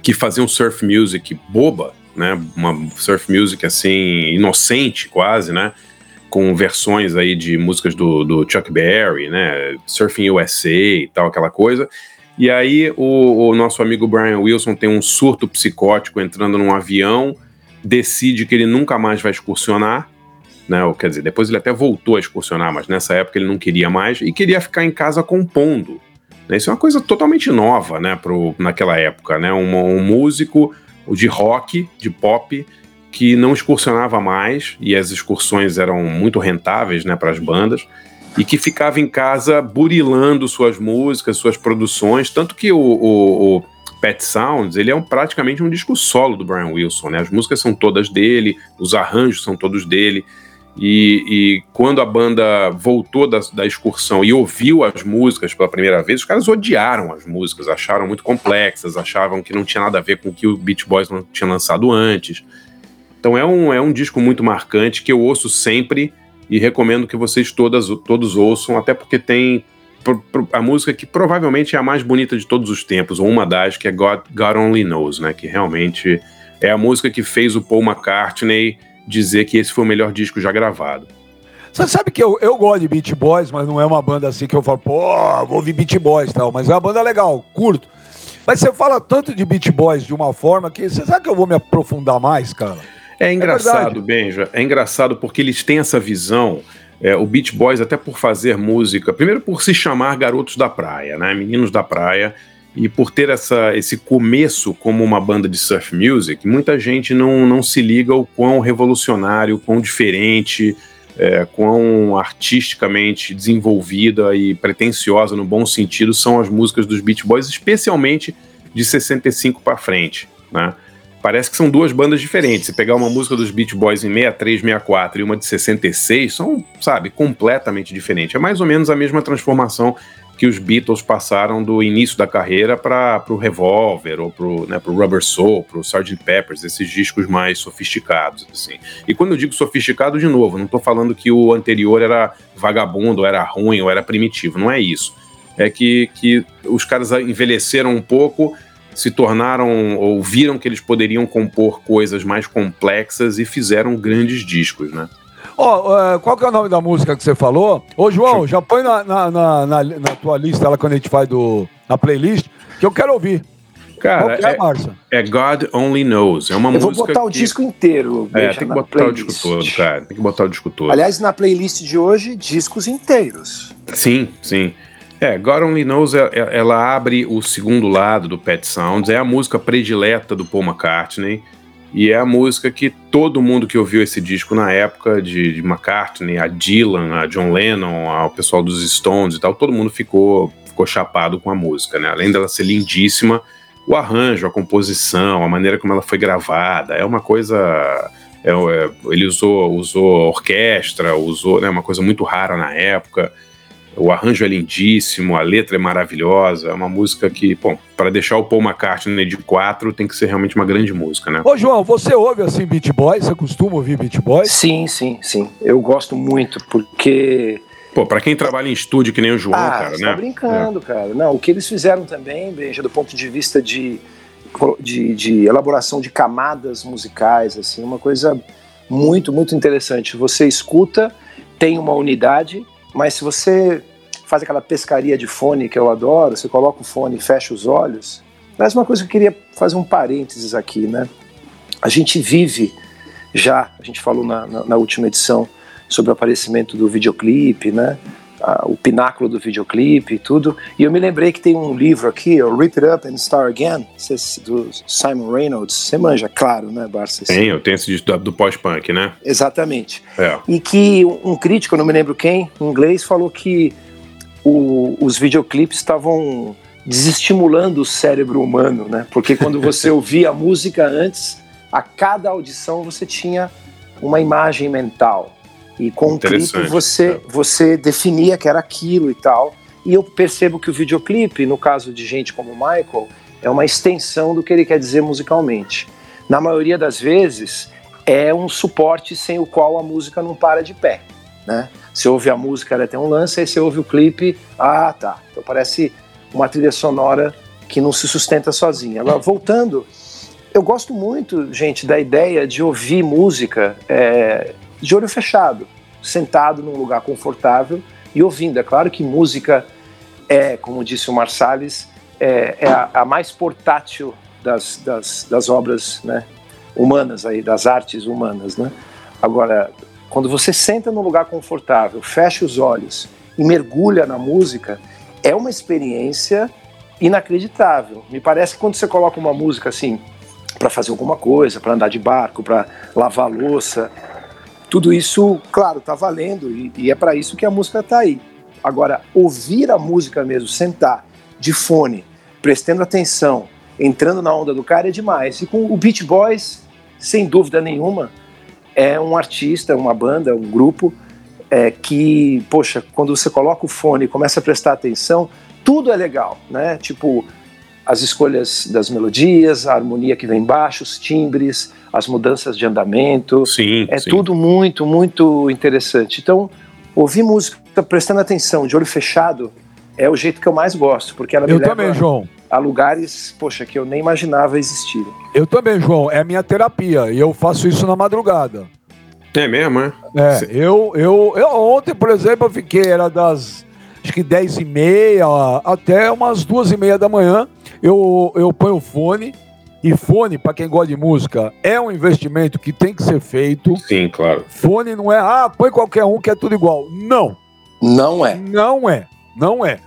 que fazia um surf music boba, né? Uma surf music assim, inocente quase, né? Com versões aí de músicas do, do Chuck Berry, né? Surfing USA e tal, aquela coisa. E aí o, o nosso amigo Brian Wilson tem um surto psicótico entrando num avião, decide que ele nunca mais vai excursionar, né? Ou, quer dizer, depois ele até voltou a excursionar, mas nessa época ele não queria mais e queria ficar em casa compondo. Né? Isso é uma coisa totalmente nova, né, pro, naquela época, né? Um, um músico de rock, de pop, que não excursionava mais e as excursões eram muito rentáveis, né, para as bandas e que ficava em casa burilando suas músicas, suas produções, tanto que o, o, o Pet Sounds, ele é um, praticamente um disco solo do Brian Wilson, né? As músicas são todas dele, os arranjos são todos dele, E, e, quando a banda voltou da, da, excursão e ouviu as músicas pela primeira vez, os caras odiaram as músicas, acharam muito complexas, achavam que não tinha nada a ver com o que o Beach Boys tinha lançado antes. Então é um, é um disco muito marcante que eu ouço sempre e recomendo que vocês todas, todos ouçam, até porque tem a música que provavelmente é a mais bonita de todos os tempos, ou uma das, que é God, God Only Knows, né? Que realmente é a música que fez o Paul McCartney dizer que esse foi o melhor disco já gravado. Você sabe que eu, eu gosto de Beat Boys, mas não é uma banda assim que eu falo, pô, vou ouvir Beat Boys e tal, mas é uma banda legal, curto. Mas você fala tanto de Beat Boys de uma forma que você sabe que eu vou me aprofundar mais, cara? É engraçado, é Benja, é engraçado porque eles têm essa visão é, o Beach Boys, até por fazer música, primeiro por se chamar Garotos da Praia, né? Meninos da Praia, e por ter essa, esse começo como uma banda de surf music, muita gente não, não se liga o quão revolucionário, quão diferente, é, quão artisticamente desenvolvida e pretensiosa, no bom sentido, são as músicas dos Beach Boys, especialmente de 65 para frente, né? Parece que são duas bandas diferentes. Se pegar uma música dos Beach Boys em 63, 64 e uma de 66, são, sabe, completamente diferentes. É mais ou menos a mesma transformação que os Beatles passaram do início da carreira para o Revolver, ou para o né, Rubber Soul, para o Sgt. Peppers, esses discos mais sofisticados. assim. E quando eu digo sofisticado, de novo, não estou falando que o anterior era vagabundo, era ruim, ou era primitivo, não é isso. É que, que os caras envelheceram um pouco se tornaram ou viram que eles poderiam compor coisas mais complexas e fizeram grandes discos, né? Ó, oh, uh, qual que é o nome da música que você falou? Ô, João, já põe na, na, na, na, na tua lista lá quando a gente faz do, na playlist, que eu quero ouvir. Cara, é, é, é, God Only Knows. É uma eu música. Vou botar que... o disco inteiro. É, tem que botar playlist. o disco todo, cara. Tem que botar o disco todo. Aliás, na playlist de hoje, discos inteiros. Sim, sim. É, God Only Knows, ela, é, é, ela abre o segundo lado do Pet Sounds, é a música predileta do Paul McCartney, e é a música que todo mundo que ouviu esse disco na época de, de McCartney, a Dylan, a John Lennon, o pessoal dos Stones e tal, todo mundo ficou, ficou chapado com a música, né? Além dela ser lindíssima, o arranjo, a composição, a maneira como ela foi gravada, é uma coisa... É, é, ele usou, usou orquestra, usou né, uma coisa muito rara na época. O arranjo é lindíssimo, a letra é maravilhosa, é uma música que, bom, para deixar o Paul McCartney de quatro, tem que ser realmente uma grande música, né? Ô, João, você ouve assim Beat Boys? Você costuma ouvir Beat Boys? Sim, sim, sim. Eu gosto muito, porque. Pô, pra quem trabalha em estúdio que nem o João, ah, cara, você né? Tá brincando, é. cara. Não, o que eles fizeram também, Benja, do ponto de vista de, de, de elaboração de camadas musicais, assim, uma coisa muito, muito interessante. Você escuta, tem uma unidade mas se você faz aquela pescaria de fone que eu adoro, você coloca o fone e fecha os olhos. Mas uma coisa que eu queria fazer um parênteses aqui, né? A gente vive já, a gente falou na, na, na última edição sobre o aparecimento do videoclipe, né? O pináculo do videoclipe e tudo. E eu me lembrei que tem um livro aqui, o Rip It Up and Start Again, do Simon Reynolds. Você manja, claro, né, Barça? Tem, eu tenho esse do, do pós-punk, né? Exatamente. É. E que um crítico, não me lembro quem, em inglês, falou que o, os videoclipes estavam desestimulando o cérebro humano, né? Porque quando você (laughs) ouvia a música antes, a cada audição você tinha uma imagem mental. E com o clipe você, é. você definia que era aquilo e tal. E eu percebo que o videoclipe, no caso de gente como o Michael, é uma extensão do que ele quer dizer musicalmente. Na maioria das vezes, é um suporte sem o qual a música não para de pé. Né? Você ouve a música, ela tem um lance, aí você ouve o clipe, ah tá. Então parece uma trilha sonora que não se sustenta sozinha. Agora, voltando, eu gosto muito, gente, da ideia de ouvir música é, de olho fechado, sentado num lugar confortável e ouvindo. É claro que música é, como disse o Marsalis, é, é a, a, mais portátil das, das, das obras né, humanas, aí, das artes humanas. Né? Agora, quando você senta num lugar confortável, fecha os olhos e mergulha na música, é uma experiência inacreditável. Me parece que quando você coloca uma música assim para fazer alguma coisa, para andar de barco, para lavar louça, tudo isso, claro, está valendo e, e é para isso que a música está aí. Agora, ouvir a música mesmo, sentar de fone, prestando atenção, entrando na onda do cara é demais. E com o Beach Boys, sem dúvida nenhuma, é um artista, uma banda, um grupo é, que, poxa, quando você coloca o fone e começa a prestar atenção, tudo é legal, né? Tipo, as escolhas das melodias, a harmonia que vem embaixo, os timbres, as mudanças de andamento. Sim. É sim. tudo muito, muito interessante. Então, ouvir música prestando atenção, de olho fechado, é o jeito que eu mais gosto, porque ela me Eu leva também, João. a lugares, poxa, que eu nem imaginava existirem. Eu também, João. É a minha terapia. E eu faço isso na madrugada. É mesmo, é? É, eu, eu, eu ontem, por exemplo, eu fiquei, era das acho que 10 e meia até umas duas e meia da manhã. Eu, eu ponho o fone. E fone, para quem gosta de música, é um investimento que tem que ser feito. Sim, claro. Fone não é, ah, põe qualquer um que é tudo igual. Não, Não é. não é, não é.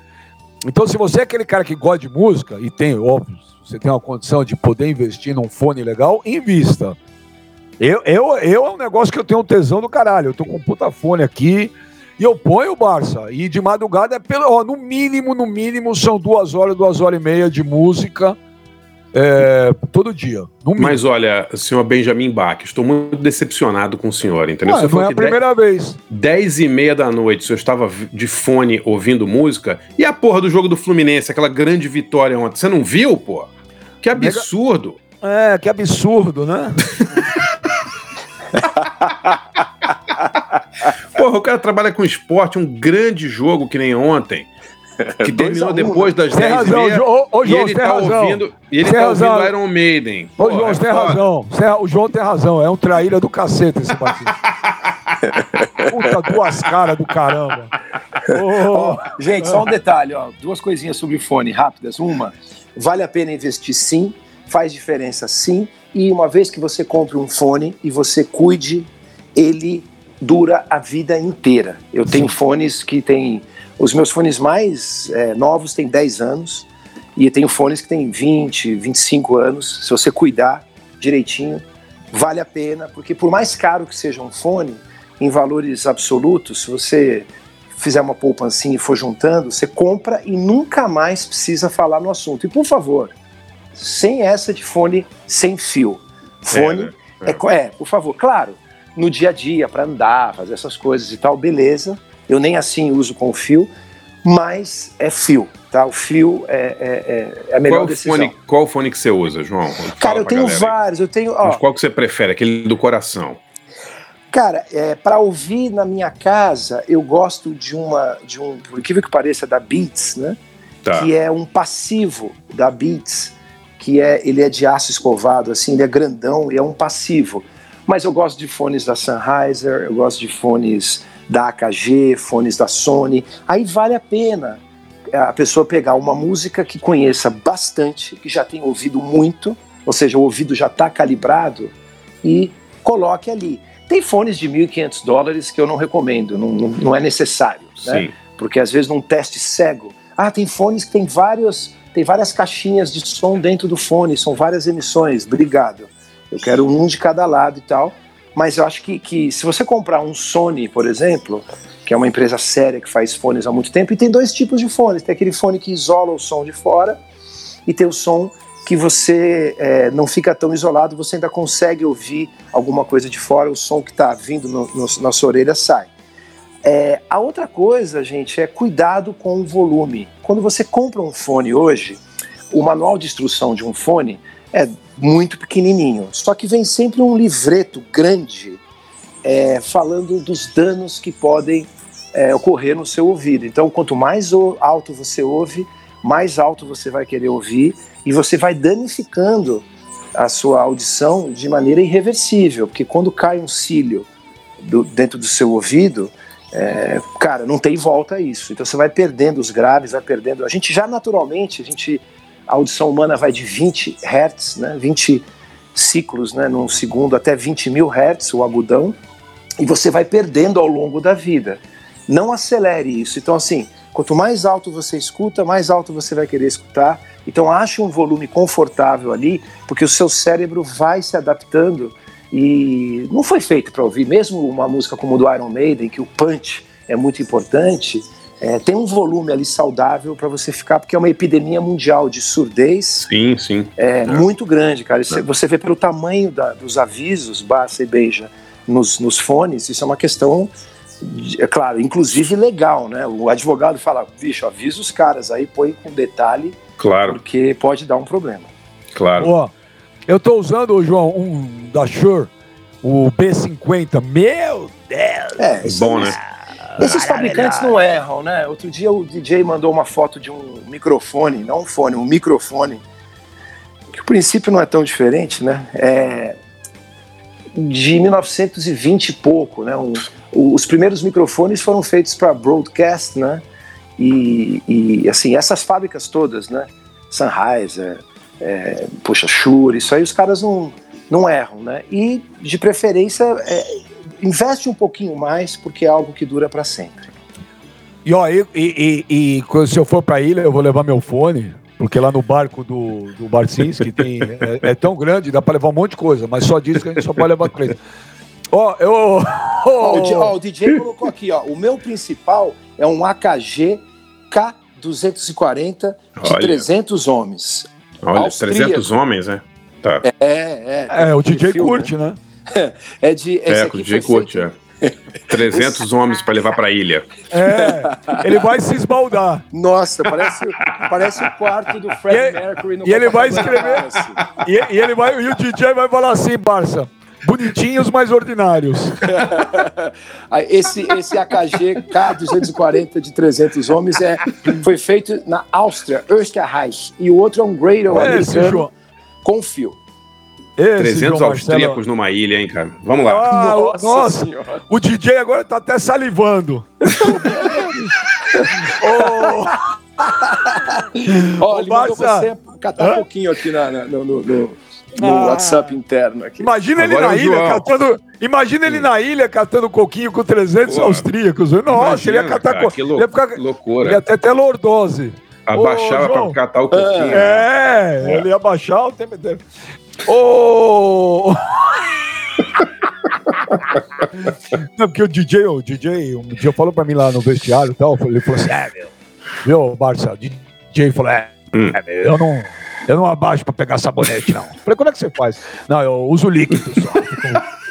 Então, se você é aquele cara que gosta de música, e tem, óbvio, você tem uma condição de poder investir num fone legal, invista. Eu, eu, eu é um negócio que eu tenho um tesão do caralho. Eu tô com um puta fone aqui e eu ponho, Barça. E de madrugada é pelo. Ó, no mínimo, no mínimo, são duas horas, duas horas e meia de música é, todo dia. Mas olha, senhor Benjamin Bach, estou muito decepcionado com o senhor, entendeu? Ah, Você não é a que dez- primeira vez. 10 e meia da noite, o senhor estava de fone ouvindo música, e a porra do jogo do Fluminense, aquela grande vitória ontem, você não viu, pô? Que absurdo! É, que absurdo, né? (laughs) Porra, o cara trabalha com esporte, um grande jogo que nem ontem, que terminou um, depois das Tem 10 e razão, meia, Jo- ô, e ele tá razão. ouvindo, e ele Tem tá razão. ouvindo Iron Maiden. Ô, João, é você tem razão. Você- o João tem razão. É um traíra do cacete esse Batista. (laughs) Puta, duas caras do caramba. Ô, Ó, gente, só um detalhe, ó, duas coisinhas sobre fone rápidas. Uma, vale a pena investir sim, faz diferença sim, e uma vez que você compre um fone e você cuide, ele dura a vida inteira. Eu tenho fones que têm. Os meus fones mais é, novos têm 10 anos, e eu tenho fones que têm 20, 25 anos. Se você cuidar direitinho, vale a pena, porque por mais caro que seja um fone, em valores absolutos, se você fizer uma poupancinha e for juntando, você compra e nunca mais precisa falar no assunto. E por favor, sem essa de fone sem fio. Fone né? é, co- é, por favor, claro, no dia a dia, para andar, fazer essas coisas e tal, beleza. Eu nem assim uso com fio, mas é fio, tá? O fio é, é- é- é a melhor Qual decisão. fone, qual fone que você usa, João? Cara, eu tenho galera vários, eu tenho, ó, Mas qual que você prefere? Aquele do coração. Cara, é, para ouvir na minha casa, eu gosto de uma, de um, por incrível que pareça, da Beats, né? Tá. Que é um passivo da Beats, que é, ele é de aço escovado, assim, ele é grandão e é um passivo. Mas eu gosto de fones da Sennheiser, eu gosto de fones da AKG, fones da Sony. Aí vale a pena a pessoa pegar uma música que conheça bastante, que já tem ouvido muito, ou seja, o ouvido já está calibrado, e coloque ali. Tem fones de 1.500 dólares que eu não recomendo, não, não, não é necessário, né? Porque às vezes num teste cego, ah, tem fones que tem vários, tem várias caixinhas de som dentro do fone, são várias emissões. Obrigado. Eu quero um de cada lado e tal. Mas eu acho que, que se você comprar um Sony, por exemplo, que é uma empresa séria que faz fones há muito tempo, e tem dois tipos de fones. Tem aquele fone que isola o som de fora e tem o som que você é, não fica tão isolado, você ainda consegue ouvir alguma coisa de fora, o som que está vindo no, no, na sua orelha sai. É, a outra coisa, gente, é cuidado com o volume. Quando você compra um fone hoje, o manual de instrução de um fone é muito pequenininho, só que vem sempre um livreto grande é, falando dos danos que podem é, ocorrer no seu ouvido. Então, quanto mais alto você ouve, mais alto você vai querer ouvir e você vai danificando a sua audição de maneira irreversível, porque quando cai um cílio do, dentro do seu ouvido, é, cara, não tem volta a isso. Então você vai perdendo os graves, vai perdendo. A gente já naturalmente, a gente a audição humana vai de 20 Hz, né, 20 ciclos né, num segundo até 20 mil Hz, o agudão, e você vai perdendo ao longo da vida. Não acelere isso. Então, assim, quanto mais alto você escuta, mais alto você vai querer escutar. Então, ache um volume confortável ali, porque o seu cérebro vai se adaptando e não foi feito para ouvir. Mesmo uma música como o do Iron Maiden, que o punch é muito importante, é, tem um volume ali saudável para você ficar, porque é uma epidemia mundial de surdez. Sim, sim. É, é. muito grande, cara. É. Você vê pelo tamanho da, dos avisos, Barça e Beija, nos, nos fones, isso é uma questão, é claro, inclusive legal, né? O advogado fala, bicho, avisa os caras aí, põe com detalhe, claro. porque pode dar um problema. Claro. Ó, eu tô usando, João, um da Shure, o B50. Meu Deus! É, bom, né? Esses fabricantes não erram, né? Outro dia o DJ mandou uma foto de um microfone, não um fone, um microfone, que o princípio não é tão diferente, né? É de 1920 e pouco, né? Um, os primeiros microfones foram feitos para broadcast, né? E, e, assim, essas fábricas todas, né? Sennheiser, é, poxa, Shure, isso aí os caras não, não erram, né? E de preferência é, investe um pouquinho mais porque é algo que dura para sempre. E ó, e, e, e, e, se eu for pra ilha, eu vou levar meu fone, porque lá no barco do, do Barcinski tem, (laughs) é, é, tão grande, dá pra levar um monte de coisa, mas só diz que a gente só pode levar três. Ó, eu. (laughs) Ó, o, ó, o DJ colocou aqui, ó. O meu principal é um AKG K240 de Olha. 300 homens. Olha, Austríaco. 300 homens, né? Tá. É, é. É, o DJ filme, curte, né? É de. É, o DJ curte, é. 300 (laughs) homens para levar para a ilha. É, ele vai se esbaldar. Nossa, parece, parece o quarto do Fred e, Mercury no E ele vai escrever. E, e, ele vai, e o DJ vai falar assim, Barça. Bonitinhos, mas ordinários. (laughs) esse, esse AKG K240 de 300 homens é, foi feito na Áustria, Österreich. E o outro é um Gradle americano com fio. Esse 300 austríacos numa ilha, hein, cara? Vamos lá. Ah, nossa, nossa o DJ agora tá até salivando. (laughs) oh. Ó, ele mandou você catar um pouquinho aqui na, na, no, no, no, no ah. WhatsApp interno. Aqui. Imagina ele Agora na é ilha João. catando. Imagina ele na ilha catando coquinho com 300 Pô, austríacos. Nossa, imagina, ele ia catar cara, co... ele ia ficar... loucura. Ele ia ter até lordose. Abaixava pra catar o coquinho. É, é, ele ia abaixar o tempo inteiro. Ô! Não, porque o DJ, o DJ, um dia falou pra mim lá no vestiário e tal, ele falou assim, é, meu, viu, Barça, DJ falou, é, hum. é meu, eu não, eu não abaixo pra pegar sabonete, não. Falei, como é que você faz? Não, eu uso líquido só. (laughs)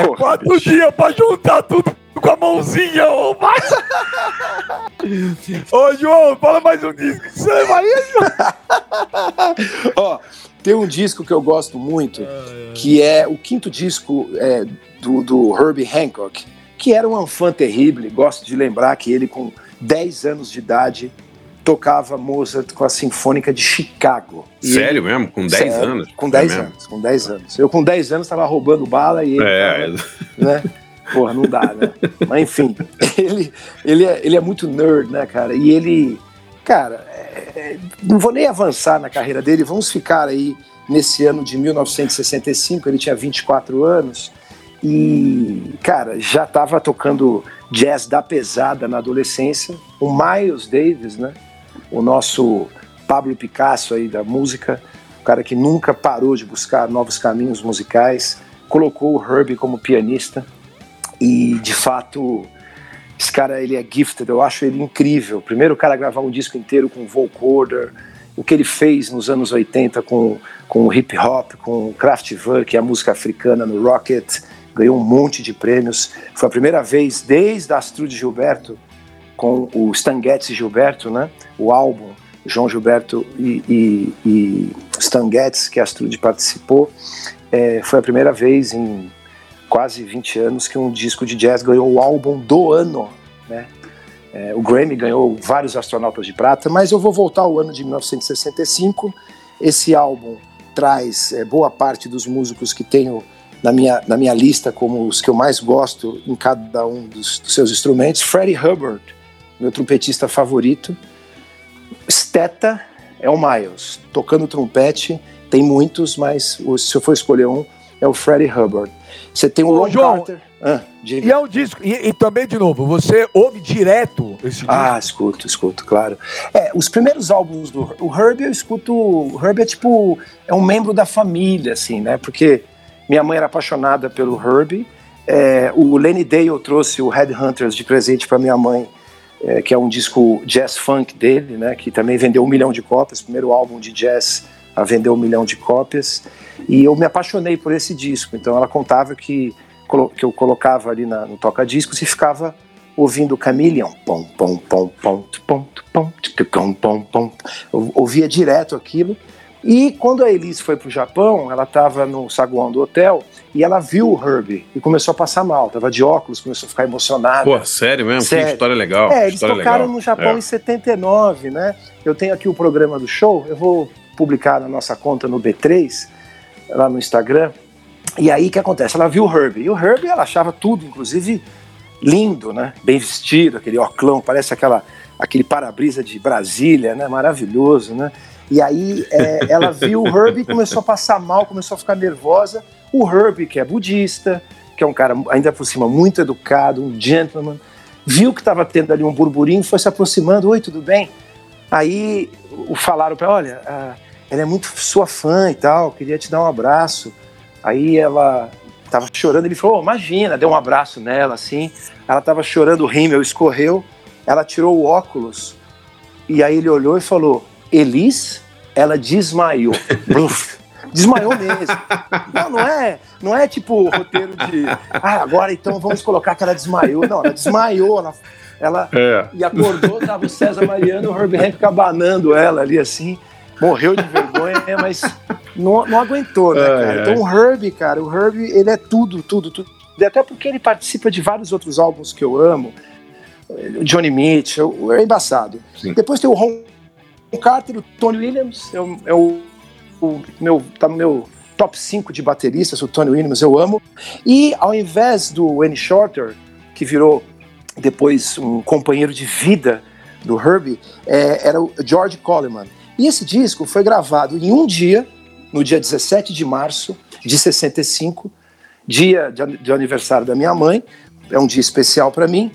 oh, é quatro dias pra juntar tudo com a mãozinha, ô Barça. Ô, João, fala mais um disco. Você vai (laughs) Ó, tem um disco que eu gosto muito, que é o quinto disco é, do, do Herbie Hancock, que era um enfant terrible. Gosto de lembrar que ele, com 10 anos de idade, tocava Mozart com a Sinfônica de Chicago. Sério ele, mesmo? Com 10 sério, anos? Com 10 é anos, com 10 anos. Eu com 10 anos estava roubando bala e ele. É. Tava, né? Porra, não dá, né? Mas enfim, (laughs) ele, ele, é, ele é muito nerd, né, cara? E ele, cara, é, é, não vou nem avançar na carreira dele, vamos ficar aí nesse ano de 1965, ele tinha 24 anos, e, cara, já estava tocando jazz da pesada na adolescência. O Miles Davis, né? O nosso Pablo Picasso aí da música, o cara que nunca parou de buscar novos caminhos musicais, colocou o Herbie como pianista e de fato, esse cara ele é gifted, eu acho ele incrível. Primeiro o cara gravar um disco inteiro com vocoder, o que ele fez nos anos 80 com, com o hip hop, com o Kraftwerk, a música africana no Rocket, ganhou um monte de prêmios. Foi a primeira vez desde Astrud Gilberto com o Stan Getz e Gilberto, né? O álbum João Gilberto e, e, e Stan Getz, que a Astrud participou, é, foi a primeira vez em quase 20 anos que um disco de jazz ganhou o álbum do ano, né? É, o Grammy ganhou vários astronautas de prata, mas eu vou voltar ao ano de 1965. Esse álbum traz é, boa parte dos músicos que tenho na minha, na minha lista como os que eu mais gosto em cada um dos, dos seus instrumentos. Freddie Hubbard, meu trompetista favorito. Steta é o Miles, tocando trompete. Tem muitos, mas se eu for escolher um, é o Freddie Hubbard. Você tem o Ron João, Carter. Ah, e é um disco. E, e, também, de novo, você ouve direto esse disco? Ah, escuto, escuto, claro. É, os primeiros álbuns do o Herbie, eu escuto. O Herbie é tipo. É um membro da família, assim, né? Porque minha mãe era apaixonada pelo Herbie. É, o Lenny Dale trouxe o Headhunters de presente para minha mãe, é, que é um disco jazz funk dele, né? Que também vendeu um milhão de cópias. Primeiro álbum de jazz a vender um milhão de cópias. E eu me apaixonei por esse disco. Então ela contava que, que eu colocava ali na, no toca-discos e ficava ouvindo Chameleon. Pom, pom, pom, pom, pom, pom, pom, pom, pom. Eu ouvia direto aquilo. E quando a Elise foi para o Japão, ela estava no saguão do hotel e ela viu o Herbie e começou a passar mal. Tava de óculos, começou a ficar emocionada. Pô, sério mesmo? Sério. Que história legal. É, eles história tocaram legal. no Japão É. em 79, né? Eu tenho aqui o programa do show, eu vou publicar na nossa conta no B3, lá no Instagram. E aí o que acontece? Ela viu o Herbie. E o Herbie ela achava tudo, inclusive lindo, né? Bem vestido, aquele oclão, parece aquela, aquele para-brisa de Brasília, né? Maravilhoso, né? E aí é, ela viu o Herbie e começou a passar mal, começou a ficar nervosa. O Herbie, que é budista, que é um cara ainda por cima muito educado, um gentleman, viu que estava tendo ali um burburinho, foi se aproximando, oi, tudo bem? Aí falaram para olha, ela é muito sua fã e tal, queria te dar um abraço. Aí ela tava chorando, ele falou, oh, imagina, deu um abraço nela, assim. Ela tava chorando, o rímel escorreu, ela tirou o óculos, e aí ele olhou e falou, Elis, ela desmaiou. (laughs) Bluf. Desmaiou mesmo. Não, não é, não é tipo roteiro de. Ah, agora então vamos colocar que ela desmaiou. Não, ela desmaiou, ela, ela É. e acordou, tava o César Mariano e o Herbie Hancock abanando ela ali assim. Morreu de vergonha, mas não, não aguentou, né, Ai, cara? ai. Então o Herbie, cara, o Herbie, ele é tudo, tudo, tudo. Até porque ele participa de vários outros álbuns que eu amo. O Johnny Mitchell, é embaçado. Sim. Depois tem o Ron Carter, o Tony Williams, é o, é o, o meu, tá no meu top 5 de bateristas, o Tony Williams eu amo. E ao invés do Wayne Shorter, que virou depois um companheiro de vida do Herbie, é, era o George Coleman. E esse disco foi gravado em um dia, no dia 17 de março de 65, dia de, de aniversário da minha mãe, é um dia especial para mim,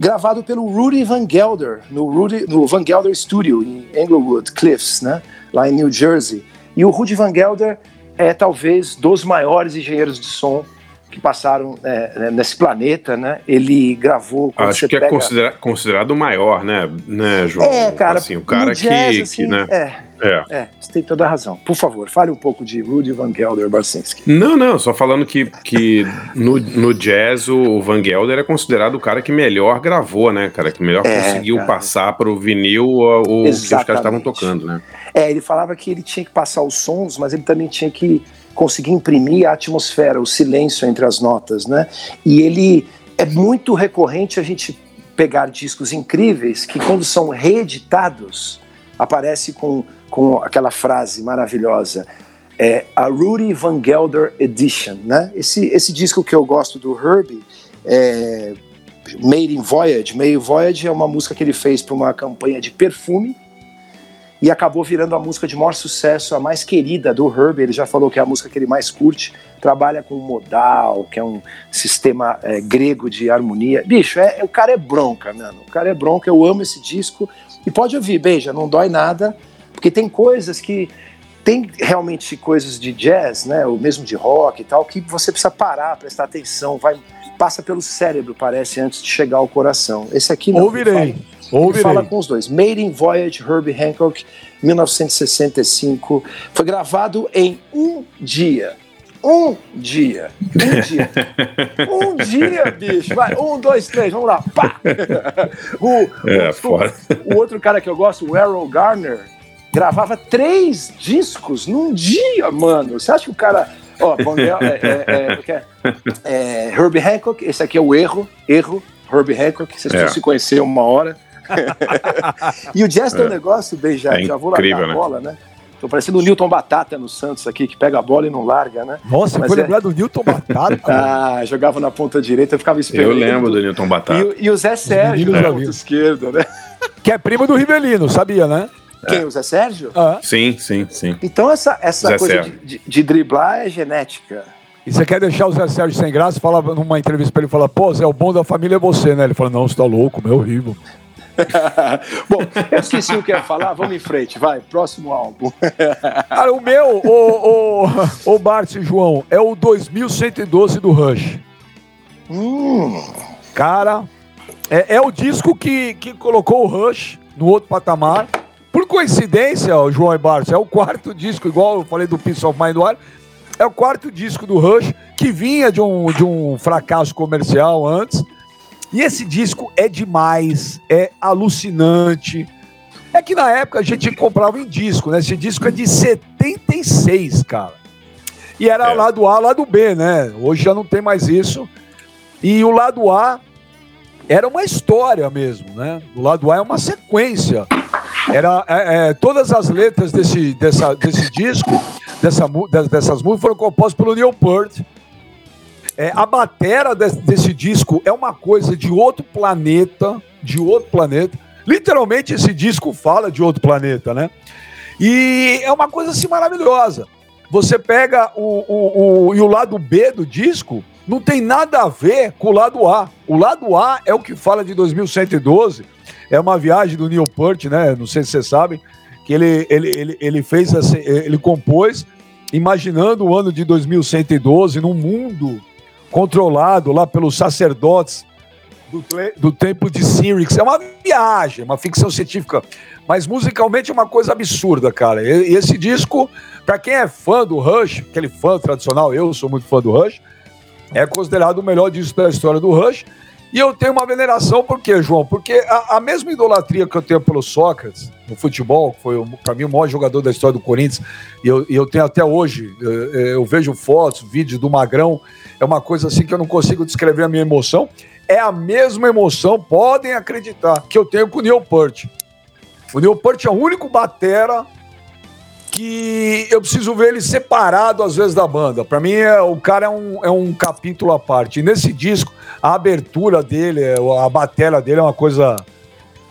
gravado pelo Rudy Van Gelder, no, Rudy, no Van Gelder Studio, em Englewood Cliffs, né, lá em New Jersey. E o Rudy Van Gelder é talvez dos maiores engenheiros de som que passaram é, nesse planeta, né? Ele gravou. Acho que é pega- considera- considerado o maior, né, né, João? É, cara. Assim, o cara jazz, que, assim, que, né? É, É. é, você tem toda a razão. Por favor, fale um pouco de Rudy Van Gelder Barsinski. Não, não, só falando que, que no, no jazz o Van Gelder é considerado o cara que melhor gravou, né, cara? Que melhor É, conseguiu cara. passar pro vinil o, o que os caras estavam tocando, né? É, ele falava que ele tinha que passar os sons, mas ele também tinha que conseguir imprimir a atmosfera, o silêncio entre as notas, né? E ele é muito recorrente a gente pegar discos incríveis que quando são reeditados aparece com, com aquela frase maravilhosa é, a Rudy Van Gelder Edition, né? Esse, esse disco que eu gosto do Herbie é Made in Voyage. Made in Voyage é uma música que ele fez para uma campanha de perfume e acabou virando a música de maior sucesso, a mais querida do Herbie. Ele já falou que é a música que ele mais curte. Trabalha com modal, que é um sistema é, grego de harmonia. Bicho, é, o cara é bronca, mano. O cara é bronca. Eu amo esse disco. E pode ouvir, beija, não dói nada, porque tem coisas que tem realmente coisas de jazz, né, ou mesmo de rock e tal, que você precisa parar, prestar atenção, vai passa pelo cérebro, parece, antes de chegar ao coração. Esse aqui não. Ouvirei. Ele Ouvirei. fala com os dois. Made in Voyage, Herbie Hancock, 1965. Foi gravado em um dia. Um dia. Um dia. (laughs) um dia, bicho. Vai, um, dois, três, vamos lá. Pá! (laughs) o, É, o- o outro cara que eu gosto, o Errol Garner, gravava três discos num dia, mano. Você acha que o cara. Ó, Gel- é, é, é, é? É, Herbie Hancock, esse aqui é o erro, erro, Herbie Hancock, vocês É. se conhecer uma hora. (laughs) e o jazz tem um É. negócio, bem, já, É já vou largar incrível, a né? bola, né? Tô parecendo o Newton Batata no Santos aqui, que pega a bola e não larga, né? Nossa, Mas foi é- lembrar do Newton Batata. (laughs) Ah, jogava na ponta direita, eu ficava esperando. Eu lembro do Newton E, Batata. o- e o Zé Sérgio na já ponta esquerda, né? (laughs) que é primo do Rivelino, sabia, né? Quem? O Zé Sérgio? Ah. Sim, sim, sim. Então essa, essa Zé coisa de, de- de driblar é genética. E você quer deixar o Zé Sérgio sem graça? Fala numa entrevista pra ele, fala, pô, Zé, o bom da família é você, né? Ele fala, não, você tá louco, meu horrível. (laughs) Bom, eu esqueci o que eu ia falar, vamos em frente, vai, próximo álbum. (laughs) Cara, o meu, o, o, o Bart e João, é o 2112 do Rush. Hum, Cara, é, é o disco que, que colocou o Rush no outro patamar. Por coincidência, ó, João e Bart, é o quarto disco, igual eu falei do Peace of Mind do Ar, É o quarto disco do Rush, que vinha de um, de um fracasso comercial antes. E esse disco é demais, é alucinante. É que na época a gente comprava em disco, né? Esse disco é de 76, cara. E era é. lado A, lado B, né? Hoje já não tem mais isso. E o lado A era uma história mesmo, né? O lado A é uma sequência. Era é, é, todas as letras desse, dessa, desse disco, dessa, dessas músicas foram compostas pelo Neil Peart. É, a batera desse, desse disco é uma coisa de outro planeta, de outro planeta. Literalmente esse disco fala de outro planeta, né? E é uma coisa assim maravilhosa. Você pega o, o, o, e o lado B do disco, não tem nada a ver com o lado A. O lado A é o que fala de 2112, é uma viagem do Neil Peart, né? Não sei se vocês sabem, que ele, ele, ele, ele fez assim, ele compôs imaginando o ano de 2112 num mundo controlado lá pelos sacerdotes do, do tempo de Sirix. É uma viagem, uma ficção científica, mas musicalmente é uma coisa absurda, cara. E, esse disco, para quem é fã do Rush, aquele fã tradicional, eu sou muito fã do Rush, é considerado o melhor disco da história do Rush. E eu tenho uma veneração, por quê, João? Porque a, a mesma idolatria que eu tenho pelo Sócrates, no futebol, que foi, para mim, o maior jogador da história do Corinthians, e eu, e eu tenho até hoje, eu, eu, vejo fotos, vídeos do Magrão, é uma coisa assim que eu não consigo descrever a minha emoção. É a mesma emoção, podem acreditar, que eu tenho com o Neil Peart. O Neil Peart é o único batera que eu preciso ver ele separado às vezes da banda. Para mim, é, o cara é um, é um capítulo à parte. E nesse disco, a abertura dele, a batera dele é uma coisa.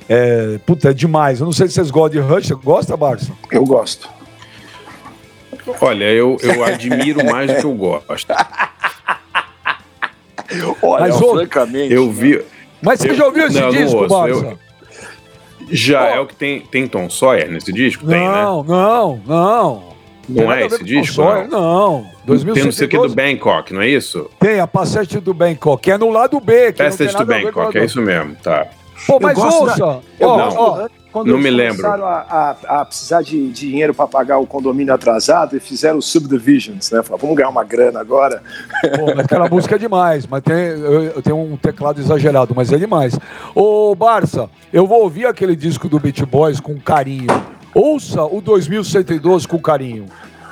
É, puta, é demais. Eu não sei se vocês gostam de Rush. Você gosta, Barça? Eu gosto. Olha, eu, eu (laughs) admiro mais do que eu gosto. Olha, Mas, francamente. Eu vi. Né? Mas você eu, já ouviu esse não, disco, Barça? Eu, já oh. é o que tem, tem Tom Sawyer nesse disco? Não, tem, né? não, não. Não é esse disco? Sawyer, não. 2012. Tem não sei o que do Bangkok, não é isso? Tem, a Passagem do Bangkok, que é no lado B. Passagem do Bangkok, é isso mesmo, tá. Pô, mas ouça, da... eu ó, quando não me lembro. começaram a, a, a precisar de, de dinheiro para pagar o condomínio atrasado e fizeram subdivisions, né? Falaram, vamos ganhar uma grana agora. Pô, aquela (laughs) música é demais, mas tem, eu, eu, tenho um teclado exagerado, mas é demais. Ô, Barça, eu vou ouvir aquele disco do Beat Boys com carinho. Ouça o 2112 com carinho.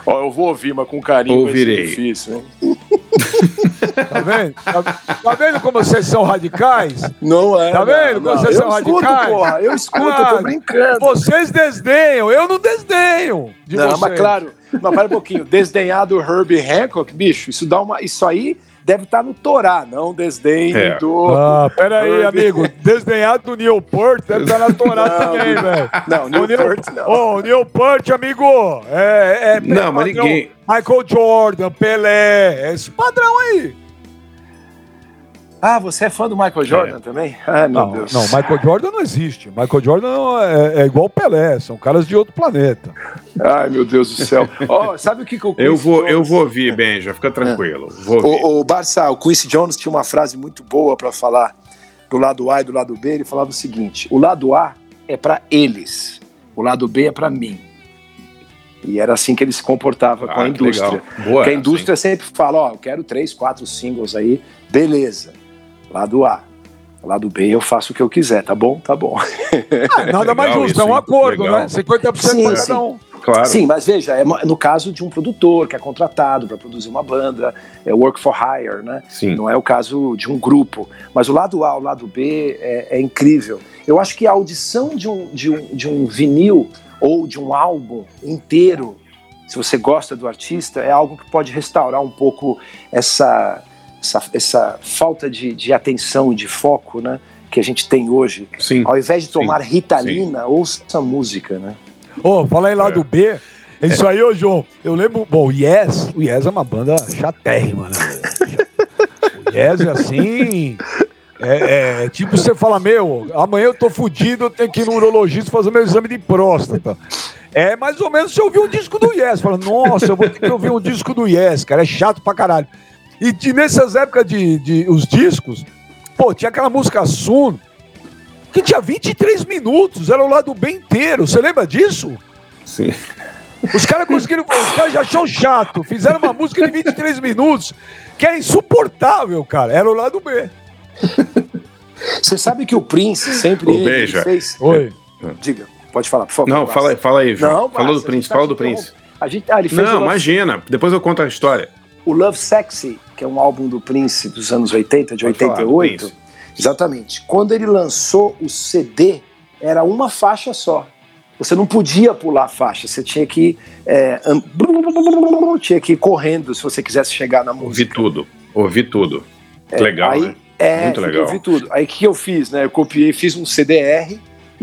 Ó, eu vou ouvir, mas com carinho Ouvirei. vai ser difícil, hein? (laughs) Tá vendo? Tá, tá, vendo como vocês são radicais? Não é. Tá vendo como vocês são escuto, radicais? Porra, eu escuto, ah, eu tô brincando. Vocês desdenham, eu não desdenho. De não, vocês. mas claro, mas para um pouquinho. Desdenhar do Herbie Hancock, bicho, isso dá uma. Isso aí deve estar tá no Torá, não desdém é. do. Ah, peraí, (laughs) amigo. Desdenhar do Newport deve estar tá na Torá também, velho. Não, Newport não. Ô, oh, Newport, amigo. É, é, não, mas ninguém. Michael Jordan, Pelé, é esse padrão aí. Ah, você é fã do Michael Jordan é. também? Meu não, Deus. Não, Michael Jordan não existe. Michael Jordan é, é igual Pelé, são caras de outro planeta. Ai, meu Deus do céu. (laughs) oh, sabe o que, que o eu vou Jones... Eu vou ouvir, Benja, fica tranquilo. Vou o, o Barça, o Quincy Jones tinha uma frase muito boa para falar do lado A e do lado B. Ele falava o seguinte: o lado A é para eles, o lado B é para mim. E era assim que ele se comportava ah, com a indústria. Boa, Porque a indústria sim. sempre fala: ó, eu quero três, quatro singles aí, beleza. Lado A. Lado B eu faço o que eu quiser, tá bom? Tá bom. Ah, nada (laughs) mais justo, é um acordo, legal. né? 50% sim, para cada um. Claro. Sim, mas veja, é no caso de um produtor que é contratado para produzir uma banda, é work for hire, né? Sim. Não é o caso de um grupo. Mas o lado A, o lado B é, é incrível. Eu acho que a audição de um, de, um, de um vinil ou de um álbum inteiro, se você gosta do artista, é algo que pode restaurar um pouco essa essa, essa falta de, de atenção e de foco, né? Que a gente tem hoje. Sim. Ao invés de tomar sim, Ritalina, sim. ouça música, né? Ô, oh, fala aí lá é. do B. Isso aí, ô João, eu lembro. Bom, o Yes, o Yes é uma banda chatérrima, né? o Yes é assim. É, é, tipo você fala, meu, amanhã eu tô fudido, eu tenho que ir no urologista fazer meu exame de próstata. É mais ou menos você ouvir um disco do Yes. Fala, nossa, eu vou ter que ouvir um disco do Yes, cara, é chato pra caralho. E, e nessas épocas de, de os discos, pô, tinha aquela música Sun, que tinha 23 minutos, era o lado bem inteiro. Você lembra disso? Sim. Os caras conseguiram. Os caras já acham chato. Fizeram uma música de 23 minutos que é insuportável, cara. Era o lado B. Você sabe que o Prince sempre. Ô, beija. Fez... Oi. Diga, pode falar, por favor. Não, fala, fala aí, João. Não, Falou do Prince, tá fala do. Prince. A gente, ah, ele fez o Não, imagina. Depois eu conto a história. O Love Sexy, que é um álbum do Prince dos anos 80, de Pode falar, do 88. Prince. Exatamente. Quando ele lançou o CD, era uma faixa só. Você não podia pular a faixa, você tinha que, é, an- tinha que ir correndo se você quisesse chegar na Ouvi música. tudo. Ouvi tudo. legal, Aí, né? É, Muito legal. eu vi tudo. Aí o que eu fiz, né? Eu copiei, fiz um CDR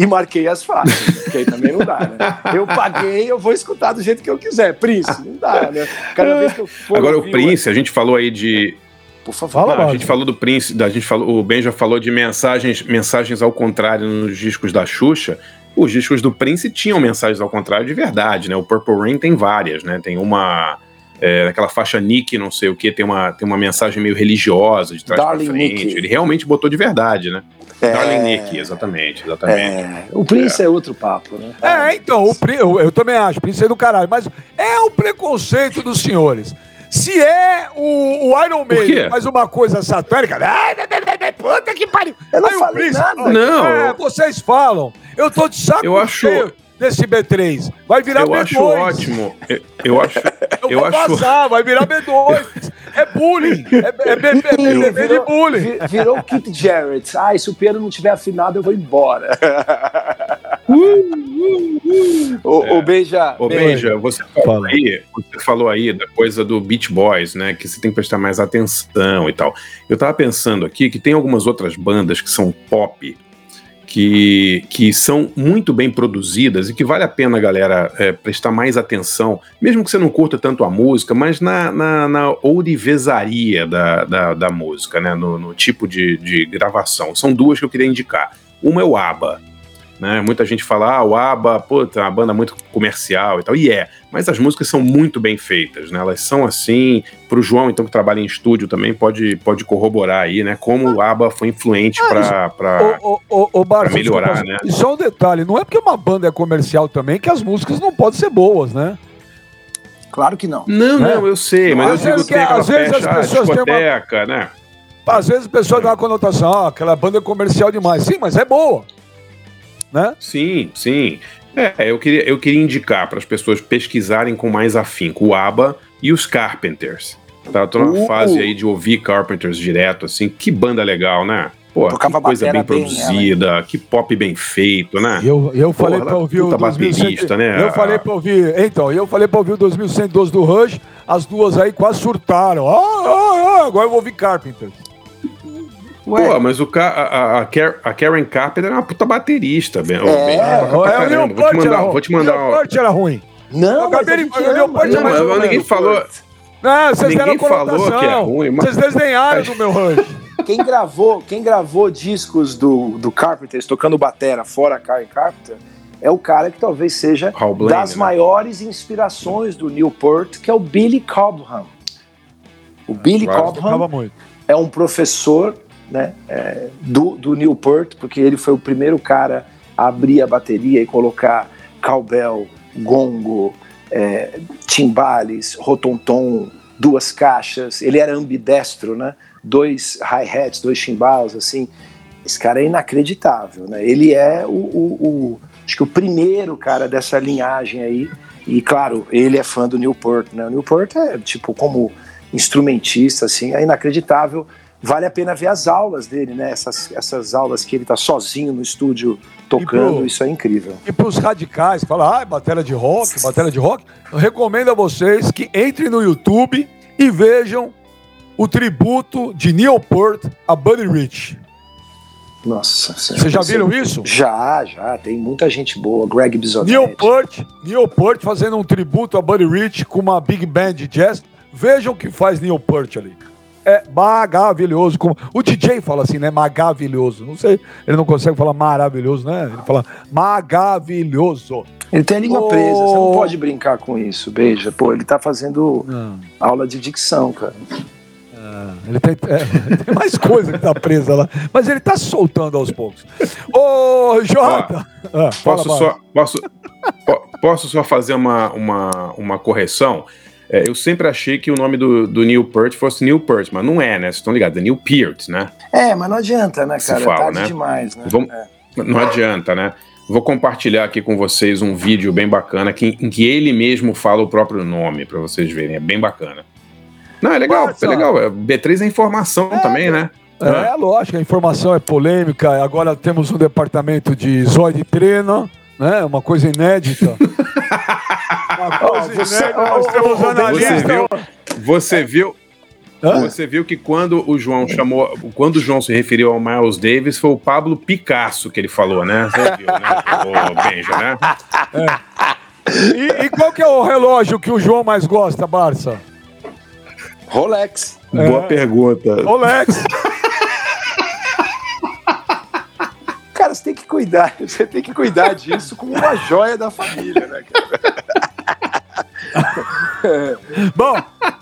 marquei as faixas, porque aí também não dá, né? Eu paguei, eu vou escutar do jeito que eu quiser. Prince, não dá, né? Cada vez que eu for Agora, o Prince, a gente falou aí de. Por favor. Não, a gente falou do Prince, da- a gente falou, o Ben já falou de mensagens, mensagens ao contrário nos discos da Xuxa. Os discos do Prince tinham mensagens ao contrário de verdade, né? O Purple Rain tem várias, né? Tem uma. É, aquela faixa Nick, não sei o que, tem uma, tem uma mensagem meio religiosa de trás Darling pra frente. Nick. Ele realmente botou de verdade, né? É. Darling Nick, exatamente, exatamente. É, o Prince é. outro papo, né? É, então, o Pri- eu, eu também acho, Prince é do caralho, mas é o preconceito dos senhores. Se é o, o Iron? Maiden faz uma coisa satânica, ai, ai, ai, ai, ai, puta que pariu. Eu não Aí falei Prince, nada. Não. É, vocês falam. Eu tô de saco Eu acho- cheio desse B3. Vai virar Eu B2. acho ótimo. Eu, eu acho. Eu, Eu vou acho. passar, vai virar B2. É bullying. É, é, B- é, B- B- de bullying. vi- virou Keith Jarrett. Ah, se o piano não tiver afinado, eu vou embora. o, o Beija. Ô, Beija, você falou, aí, você falou aí da coisa do Beach Boys, né? Que você tem que prestar mais atenção e tal. Eu tava pensando aqui que tem algumas outras bandas que são pop, que, que são muito bem produzidas e que vale a pena, galera, é, prestar mais atenção, mesmo que você não curta tanto a música, mas na, na, na ourivesaria da, da, da música, né? No, no tipo de, de gravação. São duas que eu queria indicar. Uma é o ABBA. Né? Muita gente fala, ah, o ABBA, puta, é uma banda muito comercial e tal. E é, mas as músicas são muito bem feitas, né? Elas são assim, pro João, então, que trabalha em estúdio também, pode, pode corroborar aí, né? Como o ABBA foi influente Barça, pra melhorar, né? E só um detalhe, não é porque uma banda é comercial também que as músicas não podem ser boas, né? Claro que não. Não, né? não, eu sei, mas Às eu digo vezes que tem que- aquela às vezes as ah, pessoas têm uma- né? Às vezes a pessoa dá uma conotação, ah, aquela banda é comercial demais. Sim, mas é boa. Né? Sim, sim. É, eu queria, eu queria indicar para as pessoas pesquisarem com mais afinco o ABBA e os Carpenters. Tá, eu tô na Uh. fase aí de ouvir Carpenters direto, assim. Que banda legal, né? Pô, que coisa bem batera bem, produzida, que pop bem feito, né? E eu, eu falei Porra, pra ouvir o puta 2100. baterista, né? Eu falei pra ouvir. Então, eu falei pra ouvir o 2112 do Rush. As duas aí quase surtaram. Ah, ah, ah, agora eu vou ouvir Carpenter. Pô, mas o ca a, a- a Karen Carpenter é uma puta baterista, bem. É, bem, pra o Peart era mandar, ruim. vou te mandar. O. Peart era ruim. Não, Eu acabei mas de- a gente eu ama, Peart é Não, mais mas ou ninguém falou. Não, vocês Ninguém deram falou que é ruim, mas- Vocês desenharam do meu Rush. Quem gravou, quem gravou discos do, do Carpenters tocando batera fora a Karen Carpenter é o cara que talvez seja Blaine, das né? maiores inspirações do Newport, que é o Billy Cobham. O Billy. Cobham é um professor né, é, do, do Newport, porque ele foi o primeiro cara a abrir a bateria e colocar cowbell, gongo, é, timbales, rotontom, duas caixas. Ele era ambidestro, né? Dois hi-hats, dois timbales, assim. Esse cara é inacreditável, né? Ele é o, o- o- acho que o primeiro cara dessa linhagem aí. E claro, ele é fã do Newport, né? O Newport é tipo como instrumentista, assim, é inacreditável. Vale a pena ver as aulas dele, né? Essas, essas aulas que ele tá sozinho no estúdio tocando, pro- isso é incrível. E pros radicais, que falam, ah, bateria de rock, bateria de rock, eu recomendo a vocês que entrem no YouTube e vejam o tributo de Neil Peart a Buddy Rich. Nossa. Vocês já viram isso? Já, já. Tem muita gente boa. Greg Bisonetti. Neil Peart, Neil Peart fazendo um tributo a Buddy Rich com uma big band de jazz. Vejam o que faz Neil Peart ali. É maravilhoso. Como... O DJ fala assim, né? Maravilhoso. Não sei, ele não consegue falar maravilhoso, né? Ele fala maravilhoso. Ele tem a língua Oh. presa, você não pode brincar com isso, beija. Pô, ele tá fazendo Não. aula de dicção, cara. É, ele, tem, é, (laughs) tem, mais coisa que tá presa lá. Mas ele tá soltando aos poucos. Ô, Jota! Ah, posso, só, posso, posso só fazer uma, uma, uma correção? É, eu sempre achei que o nome do, do Neil Peart fosse Neil Peart, mas não é, né? Vocês estão ligados? É Neil Peart, né? É, mas não adianta, né, cara? Se fala, Tarde né? demais, né? Vamos, é. Não adianta, né? Vou compartilhar aqui com vocês um vídeo bem bacana que, em que ele mesmo fala o próprio nome, para vocês verem. É bem bacana. Não, é legal, Mas, é legal. B3 é informação é, também, né? É, é, lógico, a informação é polêmica. Agora temos um departamento de zóio de treino, né? Uma coisa inédita. (laughs) Uma coisa oh, você, inédita. Nós temos analistas. Você viu? Você viu Hã? Você viu que quando o João chamou, quando o João se referiu ao Miles Davis, foi o Pablo Picasso que ele falou, né? Você viu, né? O (laughs) Benja, né? É. E, e, qual que é o relógio que o João mais gosta, Barça? Rolex. É. Boa pergunta. Rolex. Cara, você tem que cuidar, (laughs) você tem que cuidar disso como uma joia da família, né, cara? (laughs) Bom,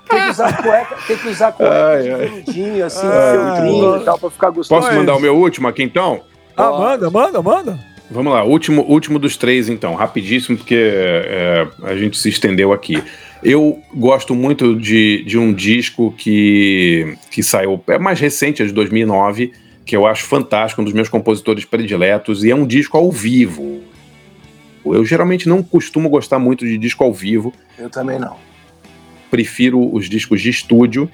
tem que usar cueca, tem que usar cueca de assim, feltrinho e tal, pra ficar gostoso. Posso mandar o meu último aqui então? Ah, manda, manda, manda. Vamos lá, último, último dos três então, rapidíssimo, porque é, a gente se estendeu aqui. Eu gosto muito de, de um disco que, que saiu, é mais recente, é de 2009, que eu acho fantástico, um dos meus compositores prediletos, e é um disco ao vivo. Eu geralmente não costumo gostar muito de disco ao vivo. Eu também não prefiro os discos de estúdio,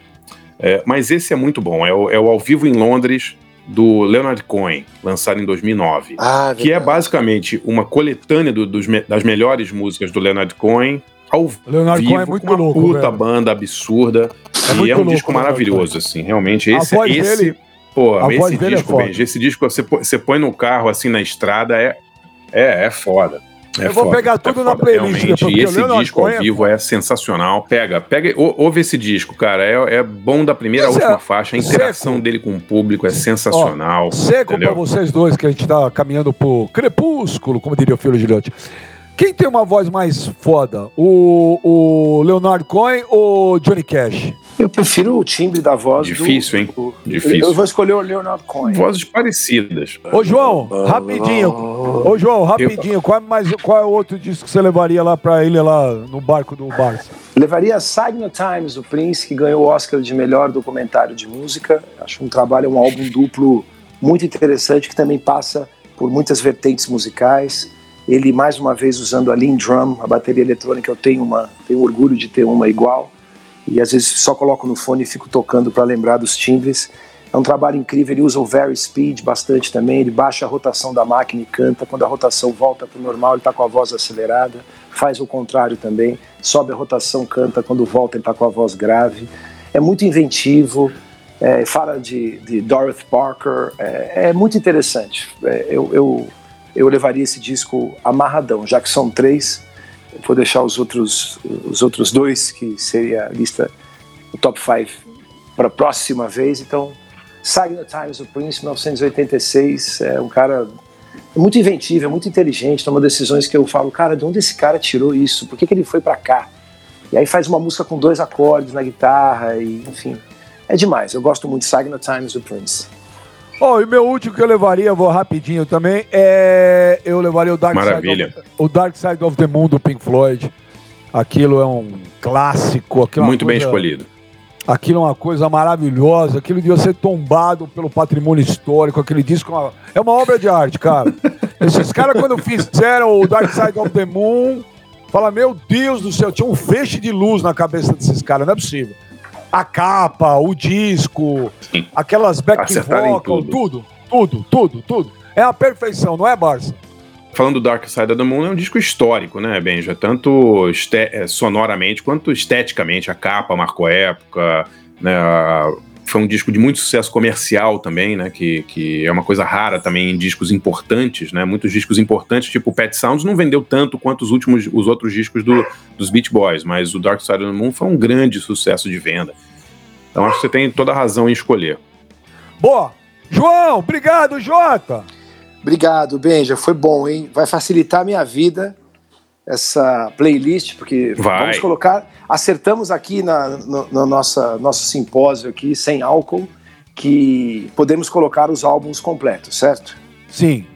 é, mas esse é muito bom. É o, é o Ao Vivo em Londres, do Leonard Cohen, lançado em 2009. Ah, que é basicamente uma coletânea do, dos, das melhores músicas do Leonard Cohen. Ao Leonard vivo, Cohen é muito uma louco, puta velho. banda absurda. É e é um louco, disco maravilhoso, assim, realmente. Esse, a voz esse, dele, pô, a esse voz é disco, é Benji, esse disco você, você põe no carro, assim, na estrada, é, é, é foda. É eu vou foda, pegar tudo é na playlist. Depois, e esse disco ao vivo é sensacional. Pega, pega, ouve esse disco, cara. É, é bom da primeira à última é, faixa. A interação seco. dele com o público é sensacional. Ó, seco entendeu? pra vocês dois, que a gente tá caminhando pro crepúsculo, como diria o filho Gilhote. Quem tem uma voz mais foda? O, o Leonardo Cohen ou Johnny Cash? Eu prefiro o timbre da voz. Difícil, do, hein? Do, Difícil. Eu vou escolher o Leonardo Cohen. Vozes parecidas. Ô, João, rapidinho. Ô, João, rapidinho. Qual é, mais, qual é o outro disco que você levaria lá pra ele, lá no barco do Barça? Levaria Signal Times, o Prince, que ganhou o Oscar de melhor documentário de música. Acho um trabalho, um álbum duplo muito interessante, que também passa por muitas vertentes musicais. Ele, mais uma vez, usando a Lean Drum, a bateria eletrônica, eu tenho, uma, tenho orgulho de ter uma igual e às vezes só coloco no fone e fico tocando para lembrar dos timbres. É um trabalho incrível, ele usa o Very Speed bastante também, ele baixa a rotação da máquina e canta, quando a rotação volta para o normal ele está com a voz acelerada, faz o contrário também, sobe a rotação, canta, quando volta ele está com a voz grave. É muito inventivo, é, fala de, de, Dorothy Parker, é, é muito interessante. É, eu, eu, eu levaria esse disco amarradão, já que são três, vou deixar os outros, os outros dois, que seria a lista, o top 5, para a próxima vez. Então, Signal Times, o Prince, 1986, é um cara muito inventivo, é muito inteligente, toma decisões que eu falo, cara, de onde esse cara tirou isso? Por que, que ele foi para cá? E aí faz uma música com dois acordes na guitarra, e enfim, é demais. Eu gosto muito de Signal Times, o Prince. Oh, e meu último que eu levaria, vou rapidinho também, é. Eu levaria o Dark Maravilha. Side of, o Dark Side of the Moon do Pink Floyd. Aquilo é um clássico. É Muito coisa, bem escolhido. Aquilo é uma coisa maravilhosa. Aquilo devia ser tombado pelo patrimônio histórico. Aquele disco é uma obra de arte, cara. (laughs) Esses caras, quando fizeram o Dark Side of the Moon, fala: Meu Deus do céu, tinha um feixe de luz na cabeça desses caras, não é possível a capa, o disco, Sim. aquelas back vocal, tudo. tudo, tudo, tudo, tudo. É a perfeição, não é, Barça? Falando do Dark Side of the Moon, é um disco histórico, né, Benja? Tanto é, sonoramente quanto esteticamente. A capa marcou época, né, foi um disco de muito sucesso comercial também, né? Que, que é uma coisa rara também em discos importantes, né? Muitos discos importantes, tipo o Pet Sounds, não vendeu tanto quanto os últimos, os outros discos do, dos Beach Boys, mas o Dark Side of the Moon foi um grande sucesso de venda. Então acho que você tem toda a razão em escolher. Boa! João, obrigado, Jota! Obrigado, Benja, foi bom, hein? Vai facilitar a minha vida essa playlist, porque Vai. vamos colocar. Acertamos aqui na, no, no nossa, nosso simpósio aqui, sem álcool, que podemos colocar os álbuns completos, certo? Sim,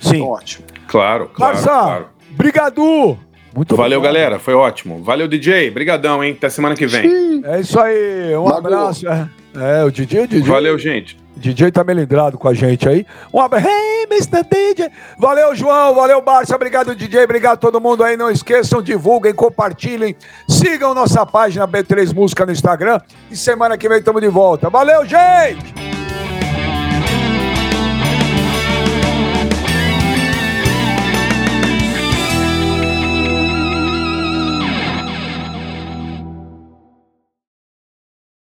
sim. Ótimo. Claro, claro, Barça, claro. brigadu! Muito Valeu, obrigado. galera. Foi ótimo. Valeu, DJ. Brigadão, hein? Até semana que vem. É isso aí, um Mago. abraço. É, é, o DJ, o DJ. Valeu, gente. DJ tá melindrado com a gente aí. Um abraço. Hey, Mr. DJ. Valeu, João. Valeu, Barça. Obrigado, DJ. Obrigado a todo mundo aí. Não esqueçam, divulguem, compartilhem. Sigam nossa página B3 Música no Instagram. E semana que vem estamos de volta. Valeu, gente!